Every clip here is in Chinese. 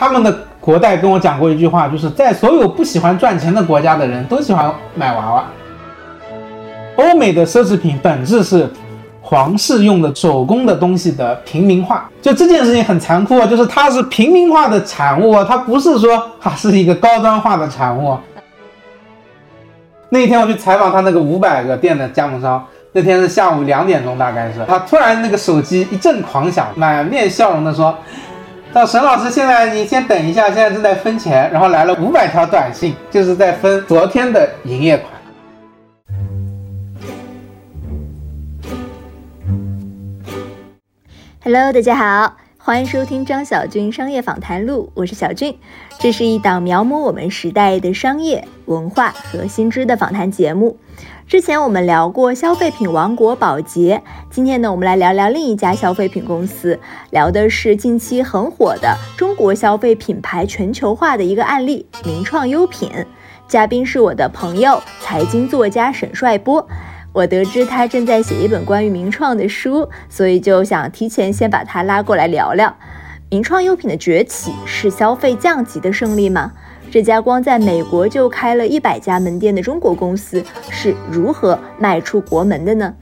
他们的国代跟我讲过一句话，就是在所有不喜欢赚钱的国家的人都喜欢买娃娃。欧美的奢侈品本质是皇室用的手工的东西的平民化，就这件事情很残酷啊，就是它是平民化的产物啊，它不是说它是一个高端化的产物。那天我去采访他那个五百个店的加盟商，那天是下午两点钟，大概是他突然那个手机一阵狂响，满面笑容的说：“到沈老师，现在你先等一下，现在正在分钱。”然后来了五百条短信，就是在分昨天的营业款。Hello，大家好，欢迎收听张小军商业访谈录，我是小俊。这是一档描摹我们时代的商业文化和新知的访谈节目。之前我们聊过消费品王国宝洁，今天呢，我们来聊聊另一家消费品公司，聊的是近期很火的中国消费品牌全球化的一个案例——名创优品。嘉宾是我的朋友，财经作家沈帅波。我得知他正在写一本关于名创的书，所以就想提前先把他拉过来聊聊。名创优品的崛起是消费降级的胜利吗？这家光在美国就开了一百家门店的中国公司是如何迈出国门的呢？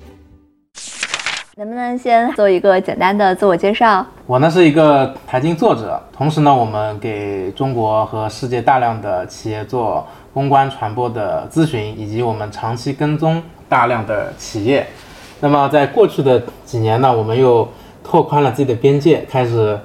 能不能先做一个简单的自我介绍？我呢是一个财经作者，同时呢，我们给中国和世界大量的企业做公关传播的咨询，以及我们长期跟踪。大量的企业，那么在过去的几年呢，我们又拓宽了自己的边界，开始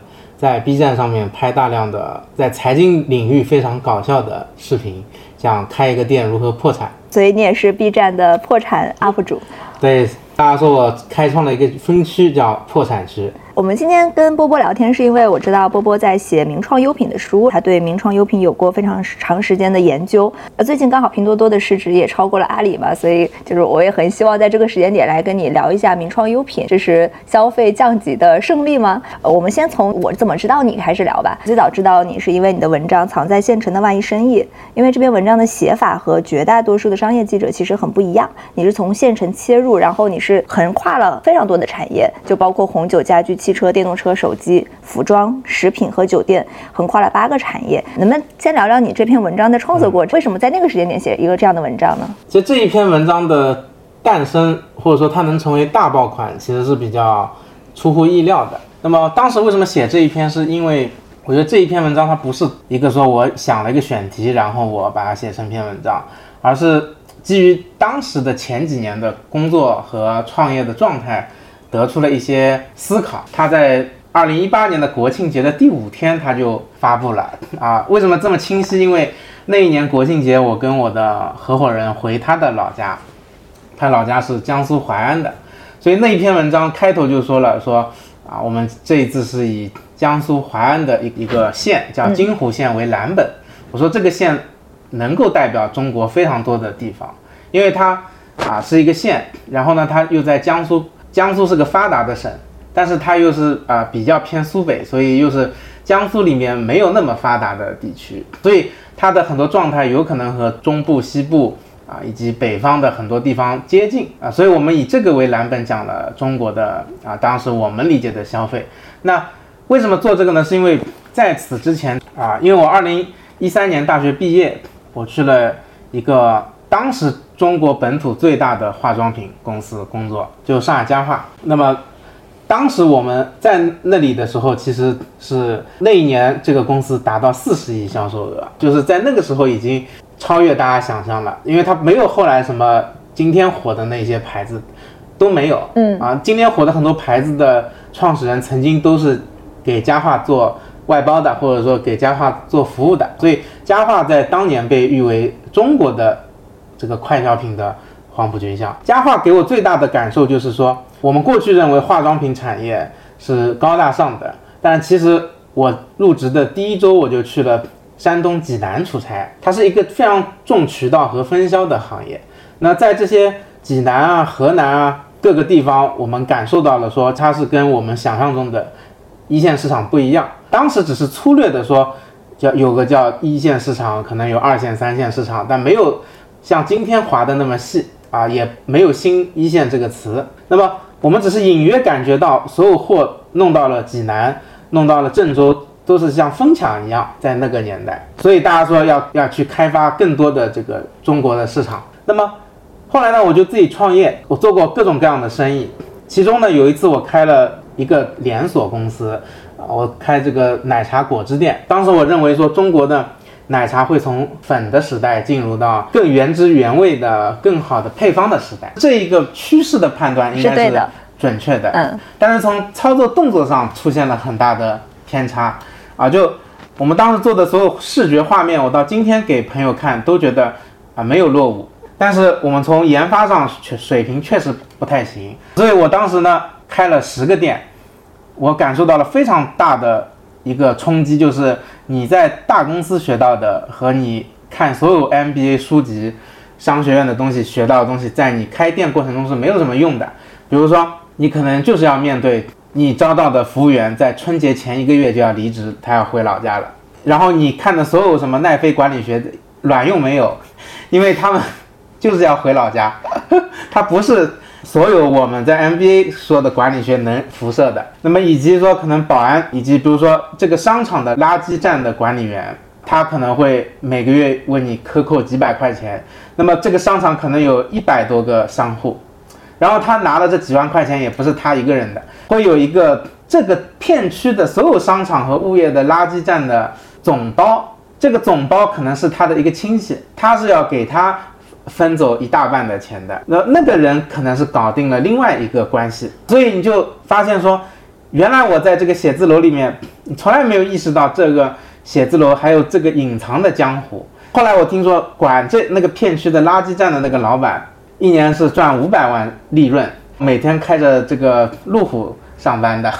在 B 站上面拍大量的在财经领域非常搞笑的视频，像开一个店如何破产。所以你也是 B 站的破产 UP 主。对，大家说我开创了一个分区叫破产区。我们今天跟波波聊天，是因为我知道波波在写名创优品的书，他对名创优品有过非常长时间的研究。呃，最近刚好拼多多的市值也超过了阿里嘛，所以就是我也很希望在这个时间点来跟你聊一下名创优品，这是消费降级的胜利吗？呃，我们先从我怎么知道你开始聊吧。最早知道你是因为你的文章《藏在县城的万亿生意》，因为这篇文章的写法和绝大多数的商业记者其实很不一样。你是从县城切入，然后你是横跨了非常多的产业，就包括红酒、家居。汽车、电动车、手机、服装、食品和酒店，横跨了八个产业。能不能先聊聊你这篇文章的创作过程？为什么在那个时间点写一个这样的文章呢？其实这一篇文章的诞生，或者说它能成为大爆款，其实是比较出乎意料的。那么当时为什么写这一篇？是因为我觉得这一篇文章它不是一个说我想了一个选题，然后我把它写成篇文章，而是基于当时的前几年的工作和创业的状态。得出了一些思考。他在二零一八年的国庆节的第五天，他就发布了啊。为什么这么清晰？因为那一年国庆节，我跟我的合伙人回他的老家，他老家是江苏淮安的，所以那一篇文章开头就说了说啊，我们这一次是以江苏淮安的一一个县叫金湖县为蓝本。我说这个县能够代表中国非常多的地方，因为它啊是一个县，然后呢，它又在江苏。江苏是个发达的省，但是它又是啊比较偏苏北，所以又是江苏里面没有那么发达的地区，所以它的很多状态有可能和中部、西部啊以及北方的很多地方接近啊，所以我们以这个为蓝本讲了中国的啊当时我们理解的消费。那为什么做这个呢？是因为在此之前啊，因为我二零一三年大学毕业，我去了一个当时。中国本土最大的化妆品公司工作，就上海家化。那么，当时我们在那里的时候，其实是那一年这个公司达到四十亿销售额，就是在那个时候已经超越大家想象了，因为它没有后来什么今天火的那些牌子都没有。嗯啊，今天火的很多牌子的创始人曾经都是给家化做外包的，或者说给家化做服务的，所以家化在当年被誉为中国的。这个快消品的黄埔军校，家化给我最大的感受就是说，我们过去认为化妆品产业是高大上的，但其实我入职的第一周我就去了山东济南出差，它是一个非常重渠道和分销的行业。那在这些济南啊、河南啊各个地方，我们感受到了说它是跟我们想象中的一线市场不一样。当时只是粗略的说，叫有个叫一线市场，可能有二线、三线市场，但没有。像今天划的那么细啊，也没有新一线这个词。那么我们只是隐约感觉到，所有货弄到了济南，弄到了郑州都是像疯抢一样，在那个年代，所以大家说要要去开发更多的这个中国的市场。那么后来呢，我就自己创业，我做过各种各样的生意，其中呢有一次我开了一个连锁公司，我开这个奶茶果汁店。当时我认为说中国的奶茶会从粉的时代进入到更原汁原味的、更好的配方的时代，这一个趋势的判断应该是准确的。嗯，但是从操作动作上出现了很大的偏差。啊！就我们当时做的所有视觉画面，我到今天给朋友看都觉得啊没有落伍，但是我们从研发上确水平确实不太行，所以我当时呢开了十个店，我感受到了非常大的一个冲击，就是你在大公司学到的和你看所有 MBA 书籍、商学院的东西学到的东西，在你开店过程中是没有什么用的。比如说，你可能就是要面对你招到的服务员在春节前一个月就要离职，他要回老家了。然后你看的所有什么奈飞管理学卵用没有，因为他们就是要回老家，他不是所有我们在 MBA 说的管理学能辐射的。那么以及说可能保安，以及比如说这个商场的垃圾站的管理员，他可能会每个月为你克扣几百块钱。那么这个商场可能有一百多个商户，然后他拿了这几万块钱也不是他一个人的，会有一个这个片区的所有商场和物业的垃圾站的总包，这个总包可能是他的一个亲戚，他是要给他分走一大半的钱的。那那个人可能是搞定了另外一个关系，所以你就发现说，原来我在这个写字楼里面，从来没有意识到这个写字楼还有这个隐藏的江湖。后来我听说管这那个片区的垃圾站的那个老板，一年是赚五百万利润，每天开着这个路虎上班的。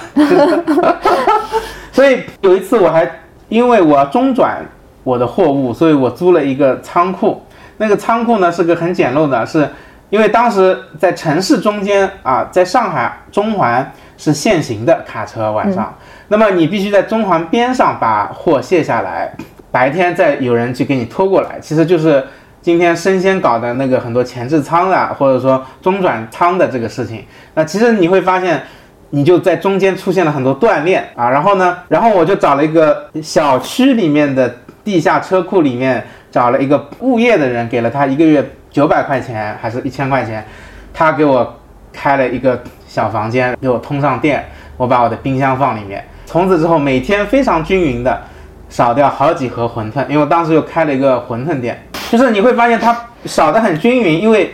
所以有一次我还因为我中转我的货物，所以我租了一个仓库。那个仓库呢是个很简陋的，是因为当时在城市中间啊，在上海中环是限行的卡车晚上，那么你必须在中环边上把货卸下来，白天再有人去给你拖过来，其实就是今天生鲜搞的那个很多前置仓啊，或者说中转仓的这个事情。那其实你会发现。你就在中间出现了很多断裂啊，然后呢，然后我就找了一个小区里面的地下车库里面找了一个物业的人，给了他一个月九百块钱还是一千块钱，他给我开了一个小房间，给我通上电，我把我的冰箱放里面，从此之后每天非常均匀的少掉好几盒馄饨，因为我当时又开了一个馄饨店，就是你会发现它少的很均匀，因为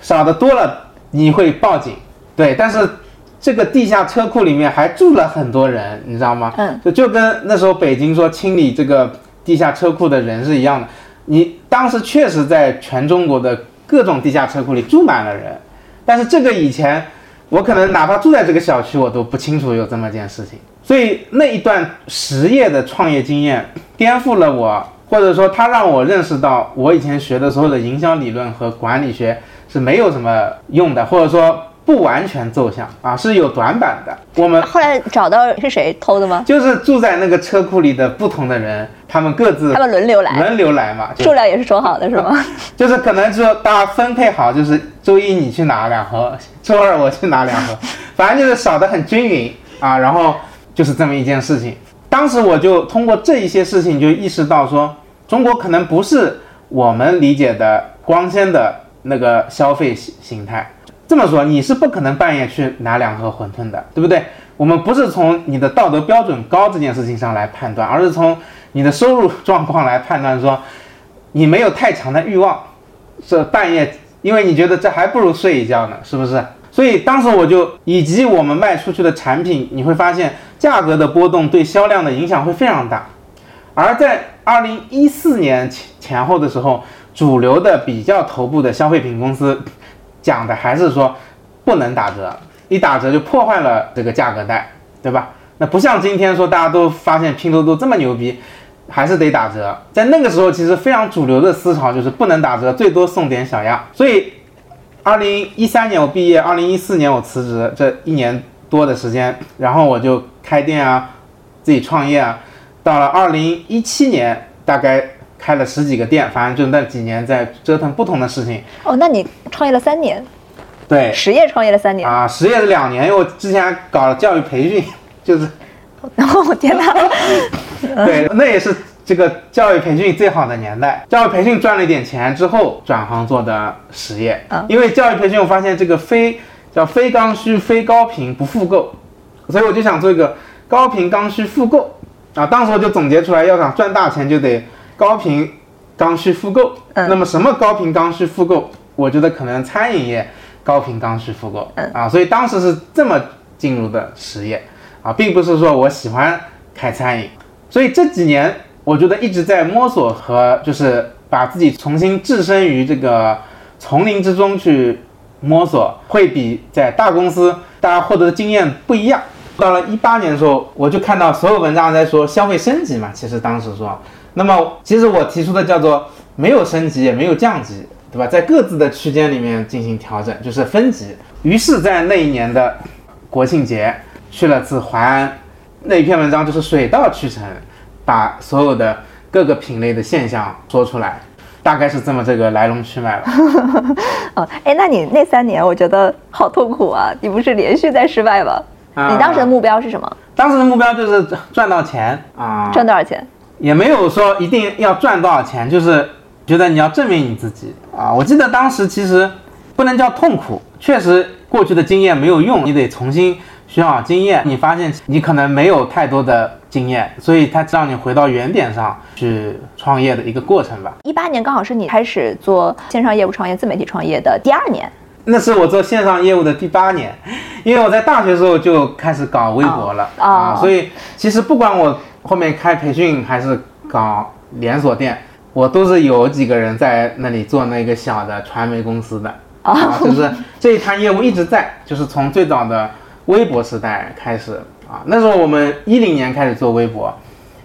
少的多了你会报警，对，但是。这个地下车库里面还住了很多人，你知道吗？嗯，就就跟那时候北京说清理这个地下车库的人是一样的。你当时确实在全中国的各种地下车库里住满了人，但是这个以前我可能哪怕住在这个小区，我都不清楚有这么件事情。所以那一段实业的创业经验颠覆了我，或者说它让我认识到我以前学的所有的营销理论和管理学是没有什么用的，或者说。不完全奏效啊，是有短板的。我们后来找到是谁偷的吗？就是住在那个车库里的不同的人，他们各自他们轮流来，轮流来嘛，数量也是说好的是吗？就是可能说大家分配好，就是周一你去拿两盒，周二我去拿两盒，反正就是少得很均匀啊。然后就是这么一件事情。当时我就通过这一些事情就意识到说，中国可能不是我们理解的光鲜的那个消费形形态。这么说，你是不可能半夜去拿两盒馄饨的，对不对？我们不是从你的道德标准高这件事情上来判断，而是从你的收入状况来判断，说你没有太强的欲望，这半夜，因为你觉得这还不如睡一觉呢，是不是？所以当时我就以及我们卖出去的产品，你会发现价格的波动对销量的影响会非常大。而在二零一四年前前后的时候，主流的比较头部的消费品公司。讲的还是说不能打折，一打折就破坏了这个价格带，对吧？那不像今天说大家都发现拼多多这么牛逼，还是得打折。在那个时候，其实非常主流的思潮就是不能打折，最多送点小样。所以，二零一三年我毕业，二零一四年我辞职，这一年多的时间，然后我就开店啊，自己创业啊。到了二零一七年，大概。开了十几个店，反正就那几年在折腾不同的事情。哦，那你创业了三年？对，实业创业了三年啊，实业了两年，因为我之前搞了教育培训，就是然后我天哪，对，那也是这个教育培训最好的年代。教育培训赚了一点钱之后，转行做的实业。啊因为教育培训，我发现这个非叫非刚需、非高频不复购，所以我就想做一个高频刚需复购啊。当时我就总结出来，要想赚大钱，就得高频刚需复购。嗯那么什么高频刚需复购？我觉得可能餐饮业高频刚需复购。嗯啊，所以当时是这么进入的实业啊，并不是说我喜欢开餐饮。所以这几年，我觉得一直在摸索和就是把自己重新置身于这个丛林之中去摸索，会比在大公司大家获得的经验不一样。到了一八年的时候，我就看到所有文章在说消费升级嘛，其实当时说，那么其实我提出的叫做没有升级也没有降级，对吧？在各自的区间里面进行调整，就是分级。于是，在那一年的国庆节去了次淮安，那一篇文章就是水到渠成，把所有的各个品类的现象说出来，大概是这么这个来龙去脉吧。哦，哎，那你那三年我觉得好痛苦啊！你不是连续在失败吗？啊你当时的目标是什么？当时的目标就是赚到钱啊，赚多少钱？也没有说一定要赚多少钱，就是觉得你要证明你自己啊。我记得当时其实不能叫痛苦，确实过去的经验没有用，你得重新学好经验。你发现你可能没有太多的经验，所以它让你回到原点上去创业的一个过程吧。一八年刚好是你开始做线上业务创业、自媒体创业的第二年。那是我做线上业务的第八年，因为我在大学时候就开始搞微博了、哦啊，所以其实不管我后面开培训还是搞连锁店，我都是有几个人在那里做那个小的传媒公司的。啊，就是这一摊业务一直在，就是从最早的微博时代开始啊，那时候我们一零年开始做微博，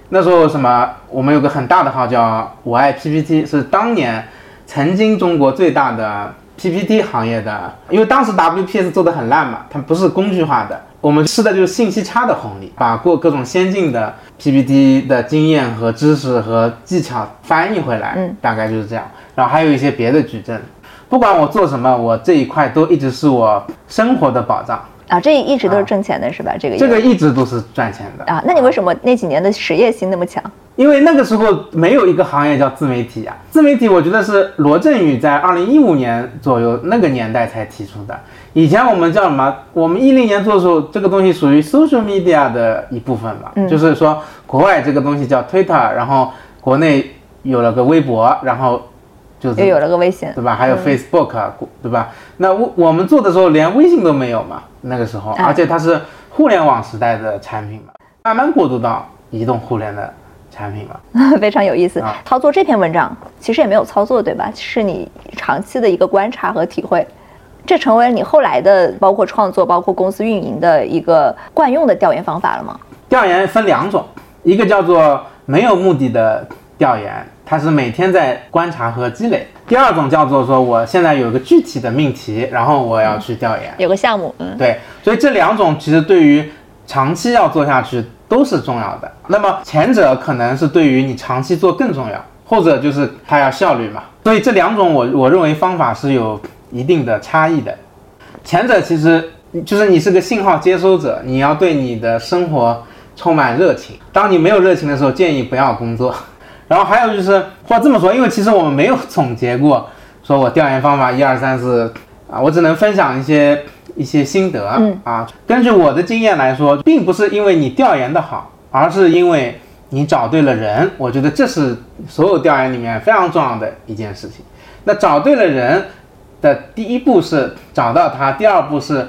那时候什么，我们有个很大的号叫我爱 PPT，是当年曾经中国最大的 PPT 行业的，因为当时 WPS 做的很烂嘛，它不是工具化的，我们吃的就是信息差的红利，把过各种先进的 PPT 的经验和知识和技巧翻译回来，嗯，大概就是这样。然后还有一些别的矩阵，不管我做什么，我这一块都一直是我生活的保障，啊，这一直都是挣钱的是吧？这个这个一直都是赚钱的啊，那你为什么那几年的实业心那么强？因为那个时候没有一个行业叫自媒体啊、自媒体我觉得是罗振宇在二零一五年左右那个年代才提出的。以前我们叫什么？我们一零年做的时候，这个东西属于 social media 的一部分吧，就是说国外这个东西叫 Twitter，然后国内有了个微博，然后就是又有了个微信，对吧？还有 Facebook，、啊，对吧？那我我们做的时候连微信都没有嘛，那个时候，哎而且它是互联网时代的产品嘛，慢慢过渡到移动互联的产品嘛。非常有意思啊。操作这篇文章其实也没有操作，对吧？是你长期的一个观察和体会，这成为你后来的包括创作、包括公司运营的一个惯用的调研方法了吗？调研分两种，一个叫做没有目的的调研，它是每天在观察和积累；第二种叫做说我现在有一个具体的命题，然后我要去调研。有个项目，嗯，对，所以这两种其实对于长期要做下去都是重要的。那么前者可能是对于你长期做更重要，后者就是它要效率嘛。所以这两种我我认为方法是有一定的差异的。前者其实就是你是个信号接收者，你要对你的生活充满热情。当你没有热情的时候，建议不要工作。然后还有就是，或这么说，因为其实我们没有总结过，说我调研方法一二三四啊，我只能分享一些一些心得、嗯啊。根据我的经验来说，并不是因为你调研的好，而是因为你找对了人。我觉得这是所有调研里面非常重要的一件事情。那找对了人的第一步是找到他，第二步是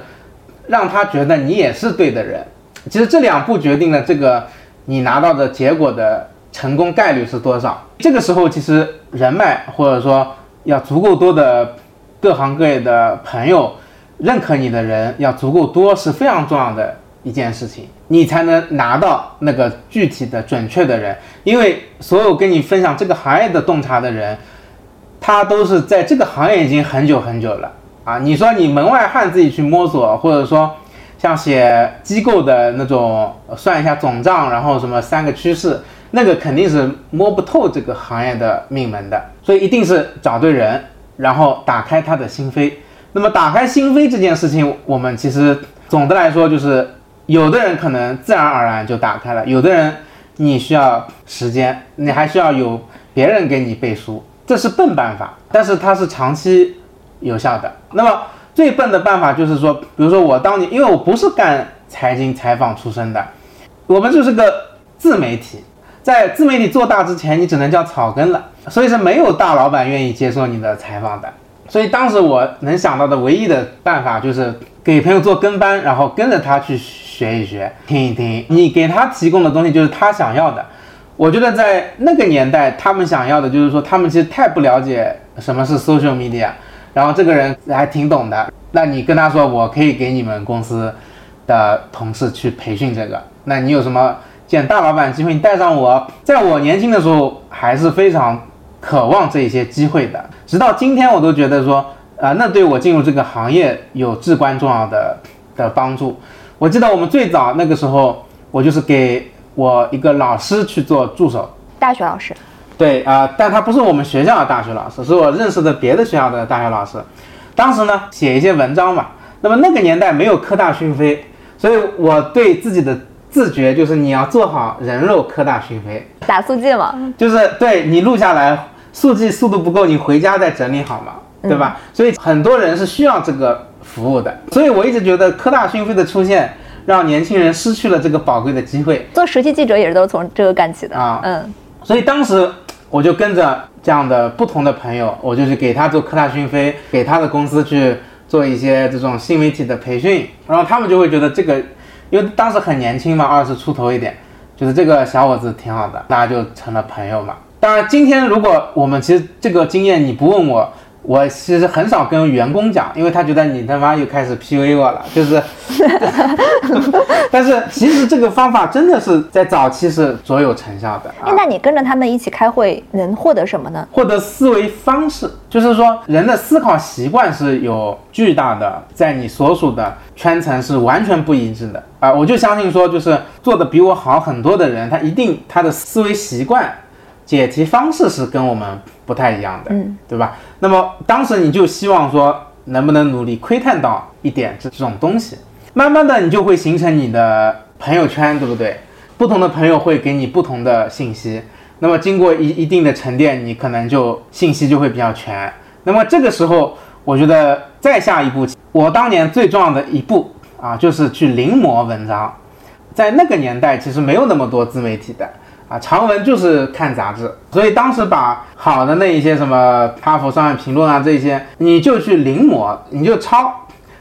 让他觉得你也是对的人。其实这两步决定了这个你拿到的结果的成功概率是多少。这个时候，其实人脉或者说要足够多的各行各业的朋友认可你的人要足够多，是非常重要的一件事情，你才能拿到那个具体的准确的人。因为所有跟你分享这个行业的洞察的人，他都是在这个行业已经很久很久了啊。你说你门外汉自己去摸索，或者说像写机构的那种算一下总账，然后什么三个趋势，那个肯定是摸不透这个行业的命门的。所以一定是找对人，然后打开他的心扉。那么打开心扉这件事情，我们其实总的来说就是有的人可能自然而然就打开了，有的人你需要时间，你还需要有别人给你背书，这是笨办法，但是它是长期有效的。那么最笨的办法就是说，比如说我当年，因为我不是干财经采访出身的，我们就是个自媒体，在自媒体做大之前，你只能叫草根了，所以是没有大老板愿意接受你的采访的。所以当时我能想到的唯一的办法就是给朋友做跟班，然后跟着他去学一学、听一听。你给他提供的东西就是他想要的。我觉得在那个年代，他们想要的就是说，他们其实太不了解什么是 social media，然后这个人还挺懂的。那你跟他说，我可以给你们公司的同事去培训这个。那你有什么见大老板机会，你带上我。在我年轻的时候，还是非常渴望这些机会的。直到今天，我都觉得说，啊，那对我进入这个行业有至关重要的的帮助。我记得我们最早那个时候，我就是给我一个老师去做助手，大学老师。对啊，但他不是我们学校的大学老师，是我认识的别的学校的大学老师。当时呢，写一些文章嘛。那么那个年代没有科大讯飞，所以我对自己的自觉就是你要做好人肉科大讯飞，打速记嘛，就是对你录下来。速记速度不够，你回家再整理好嘛，对吧？所以很多人是需要这个服务的。所以我一直觉得科大讯飞的出现，让年轻人失去了这个宝贵的机会。做实习记者也是都是从这个干起的啊。嗯。所以当时我就跟着这样的不同的朋友，我就去给他做科大讯飞，给他的公司去做一些这种新媒体的培训，然后他们就会觉得这个，因为当时很年轻嘛，二十出头一点，就是这个小伙子挺好的，大家就成了朋友嘛。当然，今天如果我们其实这个经验你不问我，我其实很少跟员工讲，因为他觉得你他妈又开始 PUA 我了，就是。但是其实这个方法真的是在早期是卓有成效的。哎，那你跟着他们一起开会能获得什么呢？获得思维方式，就是说人的思考习惯是有巨大的，在你所属的圈层是完全不一致的啊！我就相信说，就是做的比我好很多的人，他一定他的思维习惯。解题方式是跟我们不太一样的，嗯，对吧？那么当时你就希望说，能不能努力窥探到一点这这种东西，慢慢的你就会形成你的朋友圈，对不对？不同的朋友会给你不同的信息，那么经过一一定的沉淀，你可能就信息就会比较全。那么这个时候，我觉得再下一步，我当年最重要的一步啊，就是去临摹文章。在那个年代，其实没有那么多自媒体的。啊，长文就是看杂志，所以当时把好的那一些什么《哈佛商业评论》啊这些，你就去临摹，你就抄。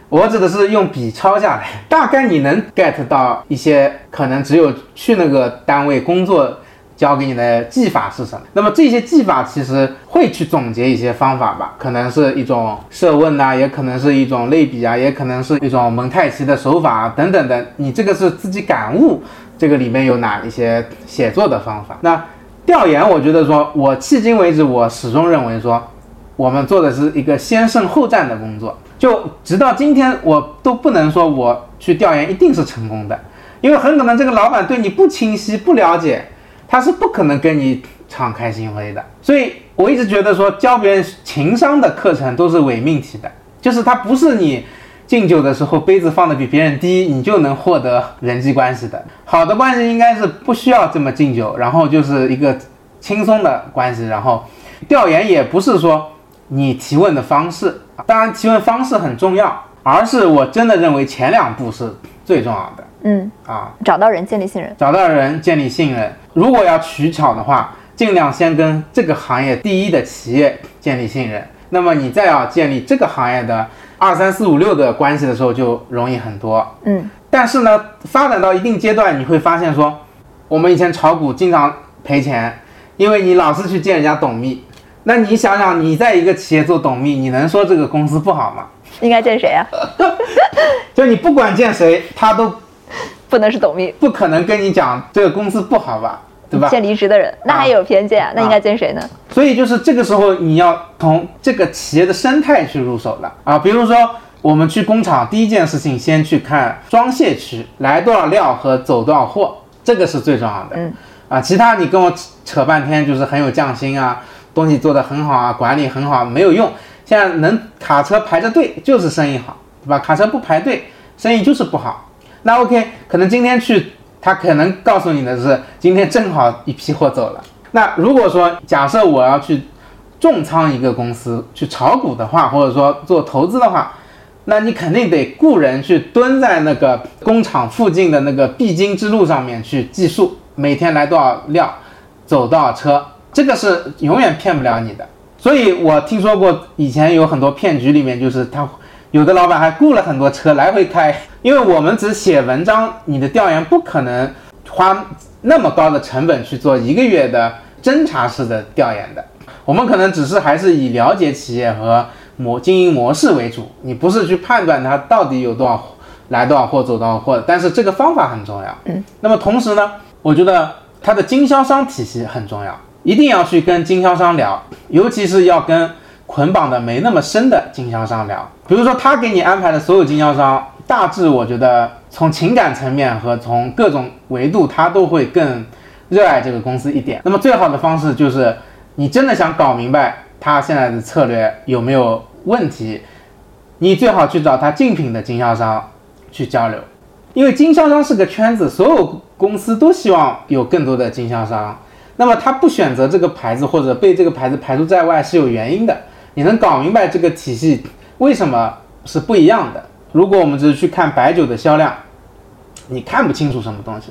我指的是用笔抄下来，大概你能 get 到一些可能只有去那个单位工作教给你的技法是什么。那么这些技法其实会去总结一些方法吧，可能是一种设问呐，也可能是一种类比啊，也可能是一种蒙太奇的手法等等的。你这个是自己感悟。这个里面有哪一些写作的方法？那调研，我觉得说，我迄今为止，我始终认为说，我们做的是一个先胜后战的工作。就直到今天，我都不能说我去调研一定是成功的，因为很可能这个老板对你不清晰、不了解，他是不可能跟你敞开心扉的。所以我一直觉得说，教别人情商的课程都是伪命题的，就是他不是你。敬酒的时候，杯子放的比别人低，你就能获得人际关系的。好的关系应该是不需要这么敬酒，然后就是一个轻松的关系。然后调研也不是说你提问的方式，当然提问方式很重要，而是我真的认为前两步是最重要的。嗯啊，找到人，建立信任，找到人，建立信任。如果要取巧的话，尽量先跟这个行业第一的企业建立信任，那么你再要建立这个行业的。二三四五六的关系的时候就容易很多，嗯，但是呢，发展到一定阶段，你会发现说，我们以前炒股经常赔钱，因为你老是去见人家董秘，那你想想，你在一个企业做董秘，你能说这个公司不好吗？应该见谁啊？就你不管见谁，他都不能是董秘，不可能跟你讲这个公司不好吧？对吧？见离职的人，那还有偏见啊，那应该见谁呢？所以就是这个时候，你要从这个企业的生态去入手了啊。比如说，我们去工厂，第一件事情先去看装卸区来多少料和走多少货，这个是最重要的。嗯，啊，其他你跟我扯半天，就是很有匠心啊，东西做得很好啊，管理很好，没有用。现在能卡车排着队就是生意好，对吧？卡车不排队，生意就是不好。那 OK，可能今天去，他可能告诉你的是今天正好一批货走了。那如果说假设我要去重仓一个公司去炒股的话，或者说做投资的话，那你肯定得雇人去蹲在那个工厂附近的那个必经之路上面去计数，每天来多少辆，走多少车，这个是永远骗不了你的。所以我听说过以前有很多骗局里面，就是他有的老板还雇了很多车来回开，因为我们只写文章，你的调研不可能花那么高的成本去做一个月的侦查式的调研的。我们可能只是还是以了解企业和模经营模式为主，你不是去判断它到底有多少来多少货走多少货的。但是这个方法很重要。嗯，那么同时呢，我觉得它的经销商体系很重要，一定要去跟经销商聊，尤其是要跟捆绑的没那么深的经销商聊。比如说他给你安排的所有经销商，大致我觉得从情感层面和从各种维度，他都会更热爱这个公司一点。那么最好的方式就是。你真的想搞明白他现在的策略有没有问题，你最好去找他竞品的经销商去交流，因为经销商是个圈子，所有公司都希望有更多的经销商。那么他不选择这个牌子或者被这个牌子排除在外是有原因的。你能搞明白这个体系为什么是不一样的？如果我们只是去看白酒的销量，你看不清楚什么东西。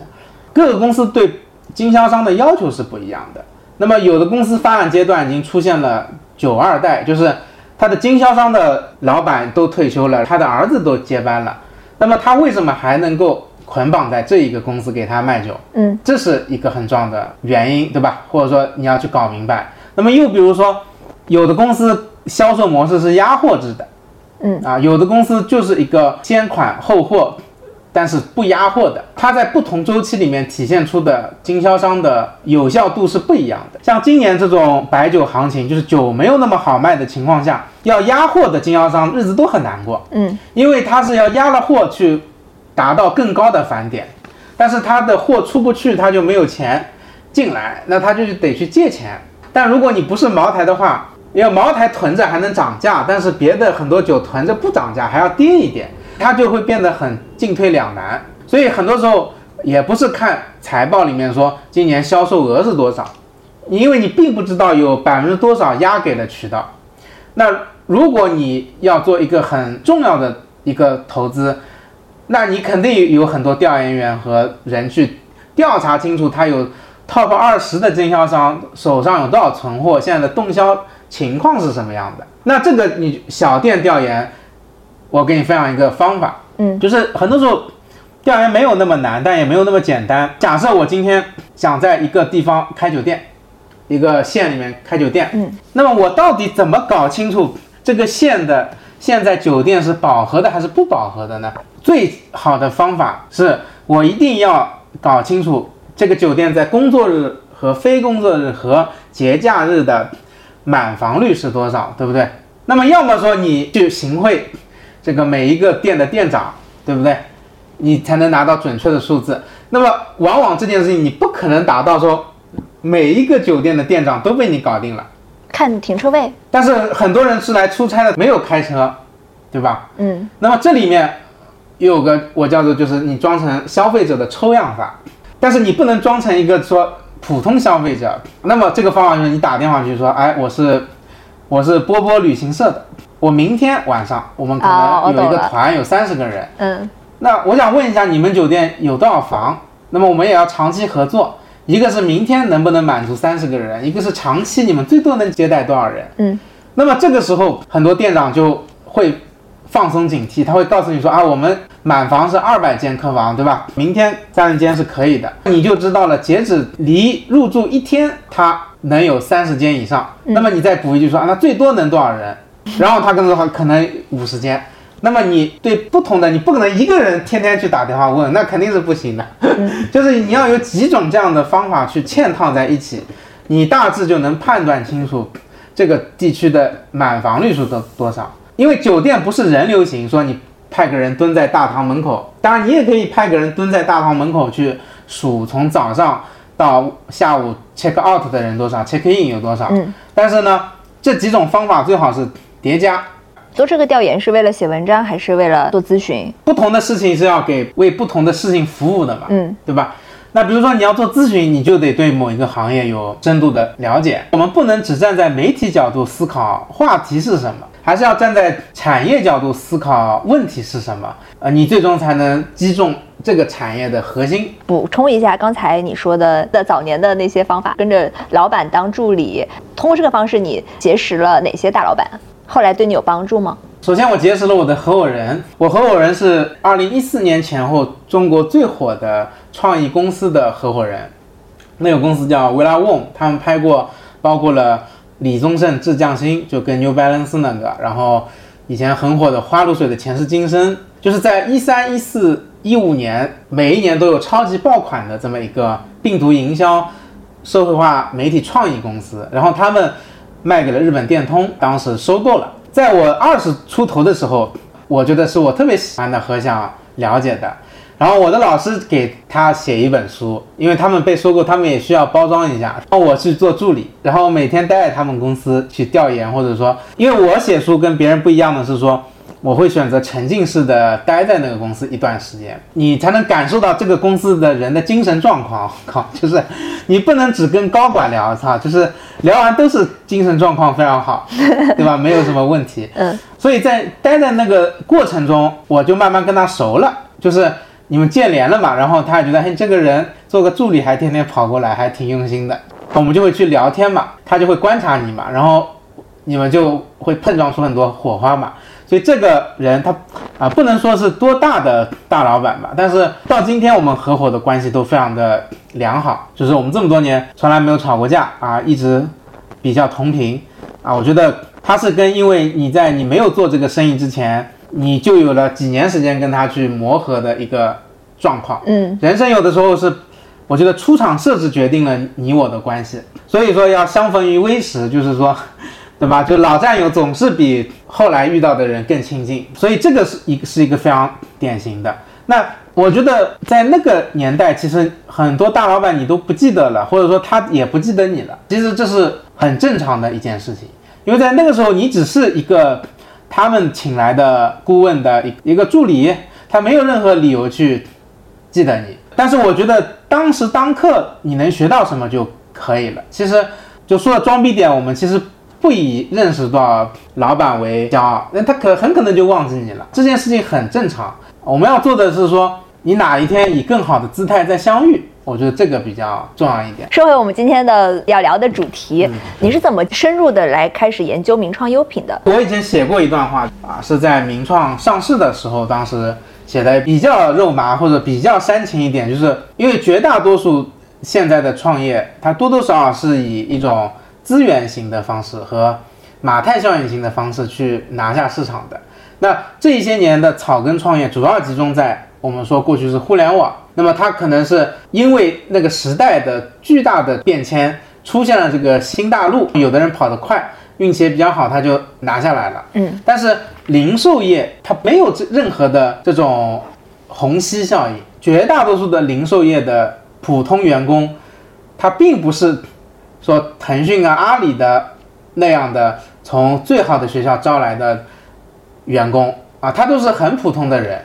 各个公司对经销商的要求是不一样的。那么有的公司发展阶段已经出现了九二代，就是他的经销商的老板都退休了，他的儿子都接班了。那么他为什么还能够捆绑在这一个公司给他卖酒？嗯，这是一个很重要的原因，对吧？或者说你要去搞明白。那么又比如说，有的公司销售模式是压货制的，嗯啊，有的公司就是一个先款后货。但是不压货的，它在不同周期里面体现出的经销商的有效度是不一样的。像今年这种白酒行情，就是酒没有那么好卖的情况下，要压货的经销商日子都很难过。嗯，因为他是要压了货去达到更高的返点，但是他的货出不去，他就没有钱进来，那他就得去借钱。但如果你不是茅台的话，因为茅台囤着还能涨价，但是别的很多酒囤着不涨价，还要跌一点。它就会变得很进退两难，所以很多时候也不是看财报里面说今年销售额是多少，因为你并不知道有百分之多少压给了渠道。那如果你要做一个很重要的一个投资，那你肯定有很多调研员和人去调查清楚，他有 top 二十的经销商手上有多少存货，现在的动销情况是什么样的。那这个你小店调研。我给你分享一个方法，嗯，就是很多时候调研没有那么难，但也没有那么简单。假设我今天想在一个地方开酒店，一个县里面开酒店，嗯，那么我到底怎么搞清楚这个县的现在酒店是饱和的还是不饱和的呢？最好的方法是我一定要搞清楚这个酒店在工作日和非工作日和节假日的满房率是多少，对不对？那么要么说你去行贿。这个每一个店的店长，对不对？你才能拿到准确的数字。那么，往往这件事情你不可能达到说每一个酒店的店长都被你搞定了。看停车位。但是很多人是来出差的，没有开车，对吧？嗯。那么这里面有个我叫做就是你装成消费者的抽样法，但是你不能装成一个说普通消费者。那么这个方法就是你打电话去说，哎，我是我是波波旅行社的。我明天晚上，我们可能有一个团，有三十个人。嗯，那我想问一下，你们酒店有多少房？那么我们也要长期合作。一个是明天能不能满足三十个人，一个是长期你们最多能接待多少人？嗯，那么这个时候很多店长就会放松警惕，他会告诉你说啊，我们满房是二百间客房，对吧？明天三十间是可以的，你就知道了。截止离入住一天，他能有三十间以上。那么你再补一句说啊，那最多能多少人？然后他跟他说可能五十间，那么你对不同的你不可能一个人天天去打电话问，那肯定是不行的。就是你要有几种这样的方法去嵌套在一起，你大致就能判断清楚这个地区的满房率是多多少。因为酒店不是人流型，说你派个人蹲在大堂门口，当然你也可以派个人蹲在大堂门口去数从早上到下午 check out 的人多少，check in 有多少。嗯，但是呢，这几种方法最好是。叠加，做这个调研是为了写文章，还是为了做咨询？不同的事情是要给为不同的事情服务的嘛，嗯，对吧？那比如说你要做咨询，你就得对某一个行业有深度的了解。我们不能只站在媒体角度思考话题是什么，还是要站在产业角度思考问题是什么。呃，你最终才能击中这个产业的核心。补充一下刚才你说的的早年的那些方法，跟着老板当助理，通过这个方式你结识了哪些大老板？后来对你有帮助吗？首先，我结识了我的合伙人。我合伙人是二零一四年前后中国最火的创意公司的合伙人，那个公司叫 Villa Wong，他们拍过包括了李宗盛致匠心，就跟 New Balance 那个，然后以前很火的花露水的前世今生，就是在一三、一四、一五年，每一年都有超级爆款的这么一个病毒营销社会化媒体创意公司，然后他们卖给了日本电通，当时收购了。在我二十出头的时候，我觉得是我特别喜欢的和想了解的。然后我的老师给他写一本书，因为他们被收购，他们也需要包装一下。然后我去做助理，然后每天待在他们公司去调研，或者说，因为我写书跟别人不一样的是说。我会选择沉浸式的待在那个公司一段时间，你才能感受到这个公司的人的精神状况。靠，就是你不能只跟高管聊，操，就是聊完都是精神状况非常好，对吧？没有什么问题。嗯，所以在待在那个过程中，我就慢慢跟他熟了，就是你们见联了嘛，然后他也觉得，嘿，这个人做个助理还天天跑过来，还挺用心的，我们就会去聊天嘛，他就会观察你嘛，然后你们就会碰撞出很多火花嘛。所以这个人他啊，不能说是多大的大老板吧，但是到今天我们合伙的关系都非常的良好，就是我们这么多年从来没有吵过架啊，一直比较同频啊。我觉得他是跟因为你在你没有做这个生意之前，你就有了几年时间跟他去磨合的一个状况。嗯，人生有的时候是，我觉得出场设置决定了你我的关系，所以说要相逢于微时，就是说。对吧？就老战友总是比后来遇到的人更亲近，所以这个是一个是一个非常典型的。那我觉得在那个年代，其实很多大老板你都不记得了，或者说他也不记得你了。其实这是很正常的一件事情，因为在那个时候你只是一个他们请来的顾问的一一个助理，他没有任何理由去记得你。但是我觉得当时当刻你能学到什么就可以了。其实就说到装逼点，我们其实。不以认识多少老板为骄傲，那他可很可能就忘记你了。这件事情很正常。我们要做的是说，你哪一天以更好的姿态再相遇，我觉得这个比较重要一点。说回我们今天的要聊的主题，你是怎么深入的来开始研究名创优品的？我以前写过一段话啊，是在名创上市的时候，当时写的比较肉麻或者比较煽情一点，就是因为绝大多数现在的创业，它多多少少是以一种。资源型的方式和马太效应型的方式去拿下市场的，那这一些年的草根创业主要集中在我们说过去是互联网，那么它可能是因为那个时代的巨大的变迁出现了这个新大陆，有的人跑得快，运气也比较好，他就拿下来了。嗯，但是零售业它没有这任何的这种虹吸效应，绝大多数的零售业的普通员工，他并不是。说腾讯啊、阿里的那样的从最好的学校招来的员工啊，他都是很普通的人，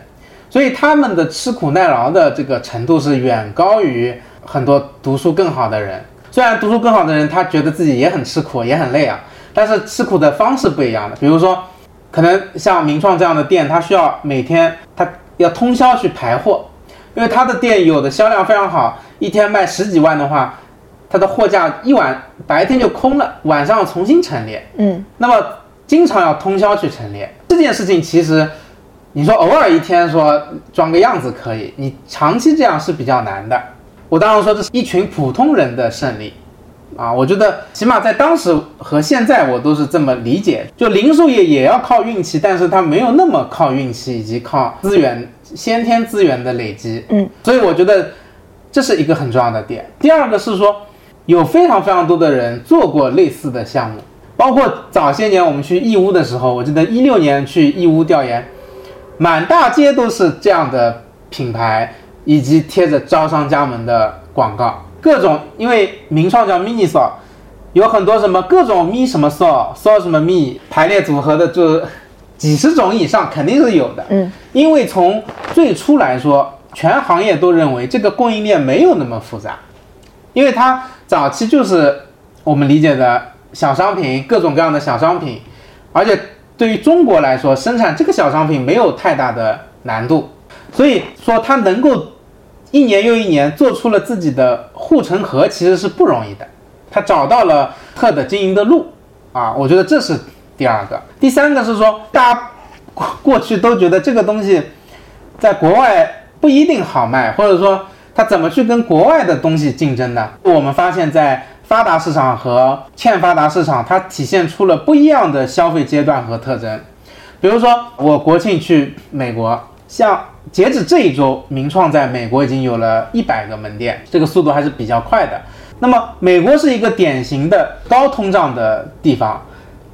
所以他们的吃苦耐劳的这个程度是远高于很多读书更好的人。虽然读书更好的人他觉得自己也很吃苦、也很累啊，但是吃苦的方式不一样的。比如说，可能像名创这样的店，他需要每天他要通宵去排货，因为他的店有的销量非常好，一天卖十几万的话。他的货架一晚白天就空了，晚上重新陈列。嗯，那么经常要通宵去陈列这件事情，其实你说偶尔一天说装个样子可以，你长期这样是比较难的。我当然说这是一群普通人的胜利啊，我觉得起码在当时和现在我都是这么理解。就零售业也要靠运气，但是它没有那么靠运气以及靠资源先天资源的累积。嗯，所以我觉得这是一个很重要的点。第二个是说。有非常非常多的人做过类似的项目，包括早些年我们去义乌的时候，我记得一六年去义乌调研，满大街都是这样的品牌，以及贴着招商加盟的广告，各种因为名创叫 mini s o 有很多什么各种 mi 什么 s o s o 什么 mi 排列组合的就几十种以上肯定是有的。嗯，因为从最初来说，全行业都认为这个供应链没有那么复杂，因为它早期就是我们理解的小商品，各种各样的小商品，而且对于中国来说，生产这个小商品没有太大的难度，所以说它能够一年又一年做出了自己的护城河，其实是不容易的。他找到了特的经营的路啊，我觉得这是第二个。第三个是说，大家过过去都觉得这个东西在国外不一定好卖，或者说它怎么去跟国外的东西竞争呢？我们发现，在发达市场和欠发达市场，它体现出了不一样的消费阶段和特征。比如说，我国庆去美国，像截止这一周，名创在美国已经有了一百个门店，这个速度还是比较快的。那么，美国是一个典型的高通胀的地方。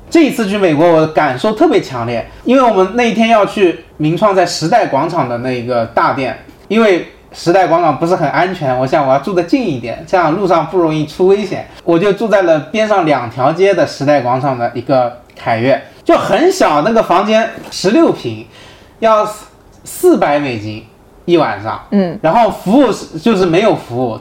这一次去美国，我感受特别强烈，因为我们那一天要去名创在时代广场的那个大店，因为时代广场不是很安全，我想我要住得近一点，这样路上不容易出危险，我就住在了边上两条街的时代广场的一个凯悦，就很小那个房间，十六平，要四百美金一晚上，嗯，然后服务是就是没有服务。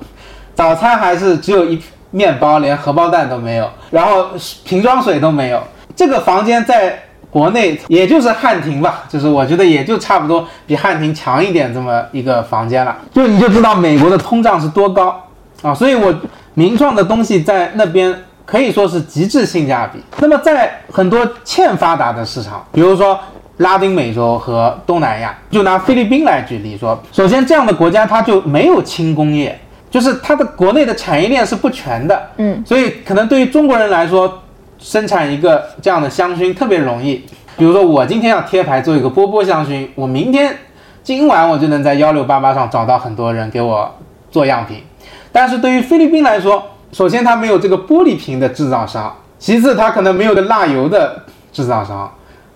早餐还是只有一面包，连荷包蛋都没有，然后瓶装水都没有。这个房间在国内也就是汉庭吧，就是我觉得也就差不多比汉庭强一点这么一个房间了。就你就知道美国的通胀是多高啊！所以我名创的东西在那边可以说是极致性价比。那么在很多欠发达的市场，比如说拉丁美洲和东南亚，就拿菲律宾来举例说，首先这样的国家它就没有轻工业。就是它的国内的产业链是不全的，嗯，所以可能对于中国人来说，生产一个这样的香薰特别容易。比如说我今天要贴牌做一个波波香薰，我明天今晚我就能在幺六八八上找到很多人给我做样品。但是对于菲律宾来说，首先它没有这个玻璃瓶的制造商，其次它可能没有个蜡油的制造商，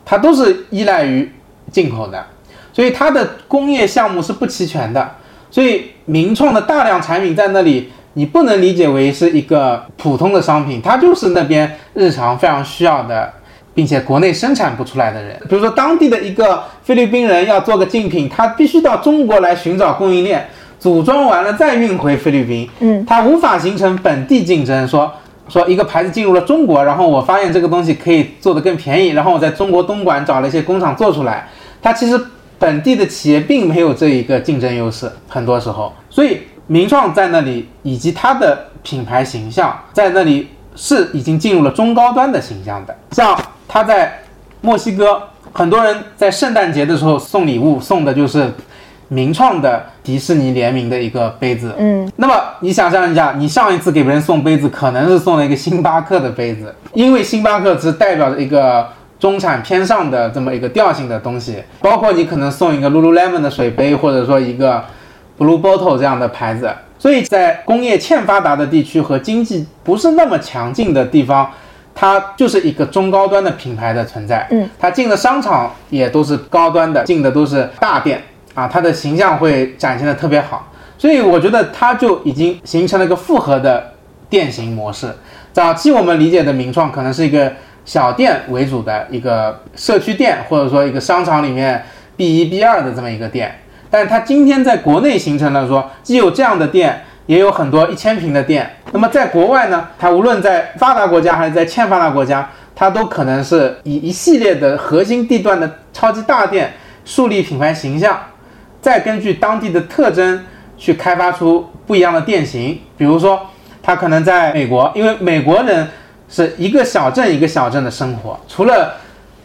它都是依赖于进口的，所以它的工业项目是不齐全的。所以名创的大量产品在那里，你不能理解为是一个普通的商品，它就是那边日常非常需要的，并且国内生产不出来的人。比如说当地的一个菲律宾人要做个竞品，他必须到中国来寻找供应链，组装完了再运回菲律宾，嗯，他无法形成本地竞争。说说一个牌子进入了中国，然后我发现这个东西可以做得更便宜，然后我在中国东莞找了一些工厂做出来，它其实。本地的企业并没有这一个竞争优势，很多时候，所以名创在那里以及它的品牌形象在那里是已经进入了中高端的形象的。像它在墨西哥，很多人在圣诞节的时候送礼物，送的就是名创的迪士尼联名的一个杯子。嗯，那么你想象一下，你上一次给别人送杯子，可能是送了一个星巴克的杯子，因为星巴克是代表着一个。中产偏上的这么一个调性的东西，包括你可能送一个 Lululemon 的水杯，或者说一个 Blue Bottle 这样的牌子。所以在工业欠发达的地区和经济不是那么强劲的地方，它就是一个中高端的品牌的存在。嗯，它进的商场也都是高端的，进的都是大店啊，它的形象会展现的特别好。所以我觉得它就已经形成了一个复合的店型模式。早期我们理解的名创可能是一个。小店为主的一个社区店，或者说一个商场里面 B 一 B 二的这么一个店，但是它今天在国内形成了说，既有这样的店，也有很多一千平的店。那么在国外呢，它无论在发达国家还是在欠发达国家，它都可能是以一系列的核心地段的超级大店树立品牌形象，再根据当地的特征去开发出不一样的店型。比如说，它可能在美国，因为美国人。是一个小镇一个小镇的生活，除了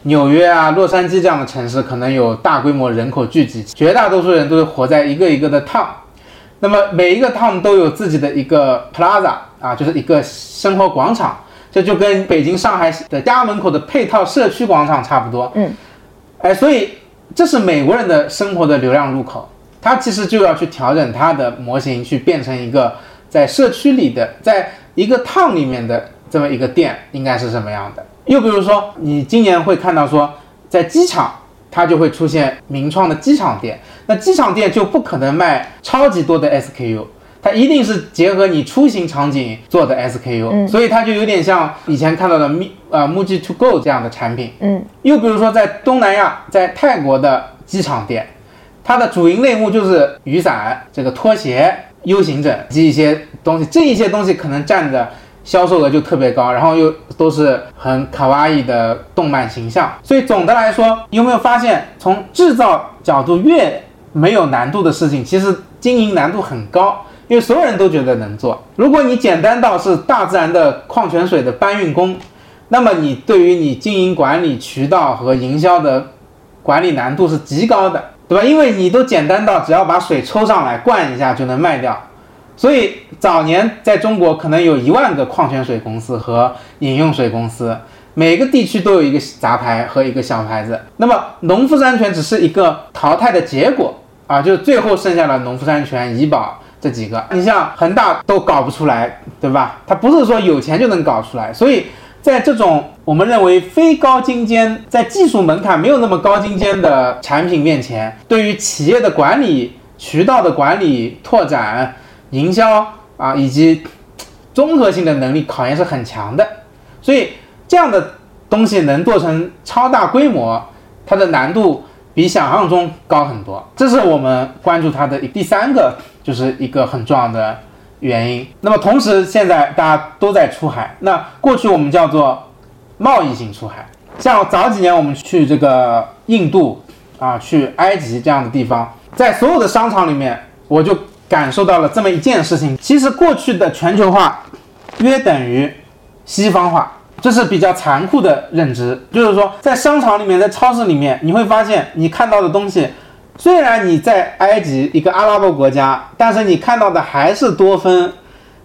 纽约啊、洛杉矶这样的城市，可能有大规模人口聚集，绝大多数人都是活在一个一个的 town。那么每一个 town 都有自己的一个 plaza 啊，就是一个生活广场，这就跟北京、上海的家门口的配套社区广场差不多。嗯，哎，所以这是美国人的生活的流量入口，他其实就要去调整他的模型，去变成一个在社区里的，在一个 town 里面的。这么一个店应该是什么样的？又比如说，你今年会看到说，在机场它就会出现名创的机场店，那机场店就不可能卖超级多的 SKU，它一定是结合你出行场景做的 SKU，、嗯所以它就有点像以前看到的 Mi 呃 Muji To Go 这样的产品。嗯又比如说在东南亚，在泰国的机场店，它的主营类目就是雨伞、这个拖鞋、U 型枕及一些东西，这一些东西可能占的销售额就特别高，然后又都是很卡哇伊的动漫形象。所以总的来说，有没有发现，从制造角度越没有难度的事情，其实经营难度很高。因为所有人都觉得能做。如果你简单到是大自然的矿泉水的搬运工，那么你对于你经营管理、渠道和营销的管理难度是极高的，对吧？因为你都简单到只要把水抽上来灌一下就能卖掉。所以早年在中国可能有一万个矿泉水公司和饮用水公司，每个地区都有一个杂牌和一个小牌子。那么农夫山泉只是一个淘汰的结果啊，就最后剩下了农夫山泉、怡宝这几个。你像恒大都搞不出来，对吧？它不是说有钱就能搞出来，所以。在这种我们认为非高精尖，在技术门槛没有那么高精尖的产品面前，对于企业的管理、渠道的管理、拓展、营销啊，以及综合性的能力考验是很强的。所以这样的东西能做成超大规模，它的难度比想象中高很多。这是我们关注它的第三个，就是一个很重要的。原因。那么同时，现在大家都在出海。那过去我们叫做贸易性出海，像早几年我们去这个印度啊，去埃及这样的地方，在所有的商场里面，我就感受到了这么一件事情：其实过去的全球化约等于西方化。这是比较残酷的认知，就是说，在商场里面，在超市里面，你会发现你看到的东西。虽然你在埃及一个阿拉伯国家，但是你看到的还是多芬、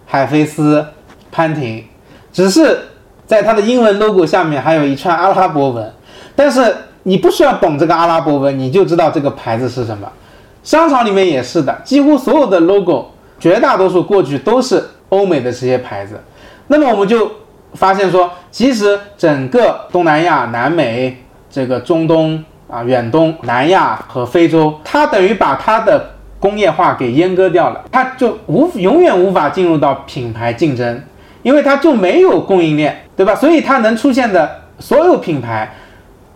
海飞丝、潘婷，只是在它的英文 logo 下面还有一串阿拉伯文。但是你不需要懂这个阿拉伯文，你就知道这个牌子是什么。商场里面也是的，几乎所有的 logo，绝大多数过去都是欧美的这些牌子。那么我们就发现说，其实整个东南亚、南美、这个中东。啊，远东、南亚和非洲，它等于把它的工业化给阉割掉了，它就无永远无法进入到品牌竞争，因为它就没有供应链，对吧？所以它能出现的所有品牌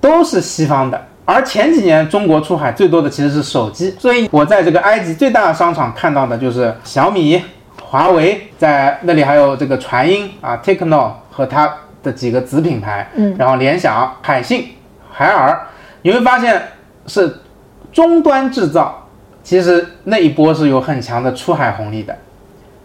都是西方的。而前几年中国出海最多的其实是手机，所以我在这个埃及最大的商场看到的就是小米、华为，在那里还有这个传音啊、Techno 和它的几个子品牌，嗯，然后联想、海信、海尔。你会发现是终端制造，其实那一波是有很强的出海红利的，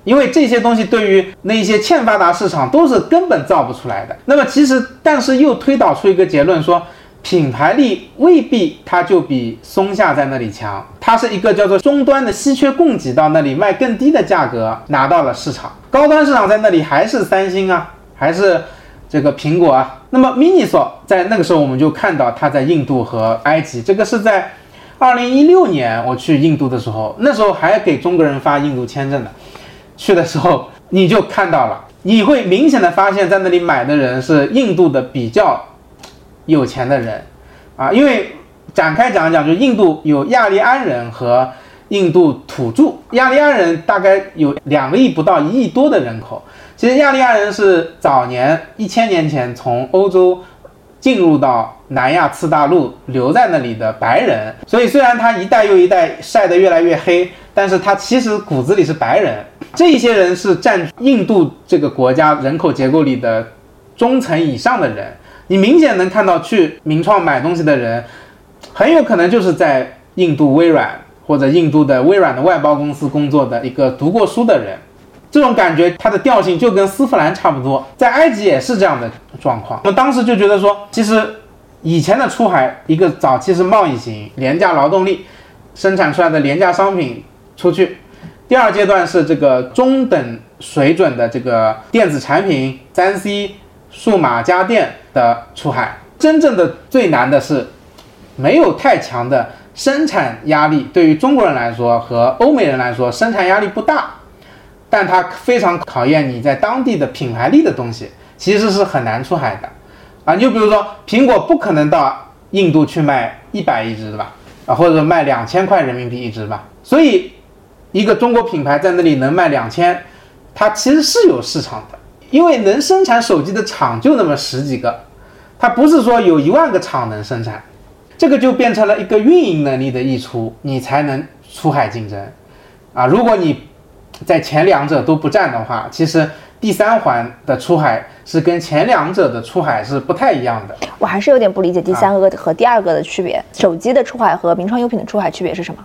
因为这些东西对于那一些欠发达市场都是根本造不出来的。那么其实，但是又推导出一个结论说，品牌力未必它就比松下在那里强，它是一个叫做终端的稀缺供给到那里卖更低的价格拿到了市场，高端市场在那里还是三星啊，还是。这个苹果啊，那么 Miniso 在那个时候我们就看到它在印度和埃及，这个是在二零一六年我去印度的时候，那时候还给中国人发印度签证的，去的时候你就看到了，你会明显的发现，在那里买的人是印度的比较有钱的人啊，因为展开讲一讲，就印度有亚利安人和印度土著，亚利安人大概有两个亿不到一亿多的人口。其实亚利安人是早年一千年前从欧洲进入到南亚次大陆留在那里的白人，所以虽然他一代又一代晒得越来越黑，但是他其实骨子里是白人。这些人是占印度这个国家人口结构里的中层以上的人，你明显能看到去名创买东西的人，很有可能就是在印度微软或者印度的微软的外包公司工作的一个读过书的人。这种感觉，它的调性就跟丝芙兰差不多，在埃及也是这样的状况。我们当时就觉得说，其实以前的出海，一个早期是贸易型，廉价劳动力生产出来的廉价商品出去；第二阶段是这个中等水准的这个电子产品、三 C、数码家电的出海。真正的最难的是，没有太强的生产压力，对于中国人来说和欧美人来说，生产压力不大。但它非常考验你在当地的品牌力的东西，其实是很难出海的，啊，你就比如说苹果不可能到印度去卖一百一只吧，啊，或者卖两千块人民币一只吧，所以一个中国品牌在那里能卖两千，它其实是有市场的，因为能生产手机的厂就那么十几个，它不是说有一万个厂能生产，这个就变成了一个运营能力的溢出，你才能出海竞争，啊，如果你在前两者都不占的话，其实第三环的出海是跟前两者的出海是不太一样的。我还是有点不理解第三个和第二个的区别，手机的出海和名创优品的出海区别是什么？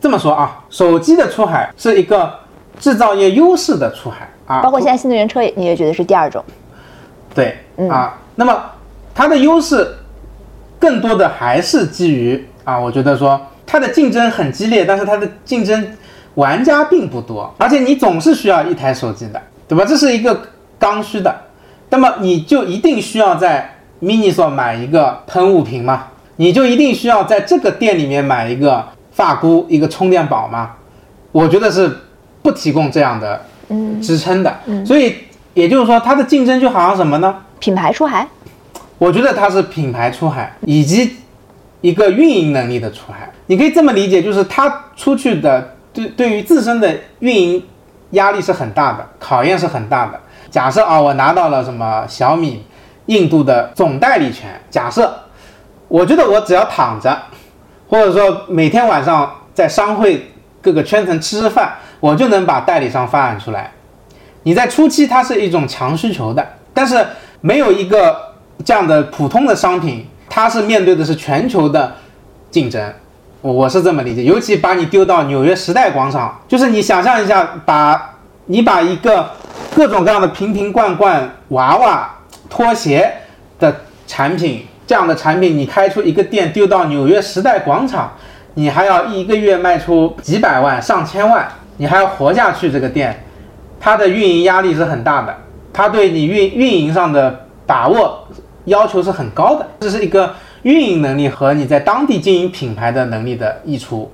这么说啊，手机的出海是一个制造业优势的出海啊，包括现在新能源车，你也觉得是第二种？对，啊，那么它的优势更多的还是基于啊，我觉得说它的竞争很激烈，但是它的竞争玩家并不多，而且你总是需要一台手机的，对吧？这是一个刚需的，那么你就一定需要在 MINISO 买一个喷雾瓶吗？你就一定需要在这个店里面买一个？发箍一个充电宝吗？我觉得是不提供这样的支撑的，所以也就是说，它的竞争就好像什么呢？品牌出海？我觉得它是品牌出海以及一个运营能力的出海。你可以这么理解，就是它出去的对对于自身的运营压力是很大的，考验是很大的。假设啊，我拿到了什么小米印度的总代理权，假设我觉得我只要躺着。或者说每天晚上在商会各个圈层吃吃饭，我就能把代理商发展出来。你在初期它是一种强需求的，但是没有一个这样的普通的商品，它是面对的是全球的竞争。我是这么理解。尤其把你丢到纽约时代广场，就是你想象一下，把你把一个各种各样的瓶瓶罐罐、娃娃、拖鞋的产品。这样的产品，你开出一个店丢到纽约时代广场，你还要一个月卖出几百万、上千万，你还要活下去。这个店，它的运营压力是很大的，它对你运运营上的把握要求是很高的。这是一个运营能力和你在当地经营品牌的能力的溢出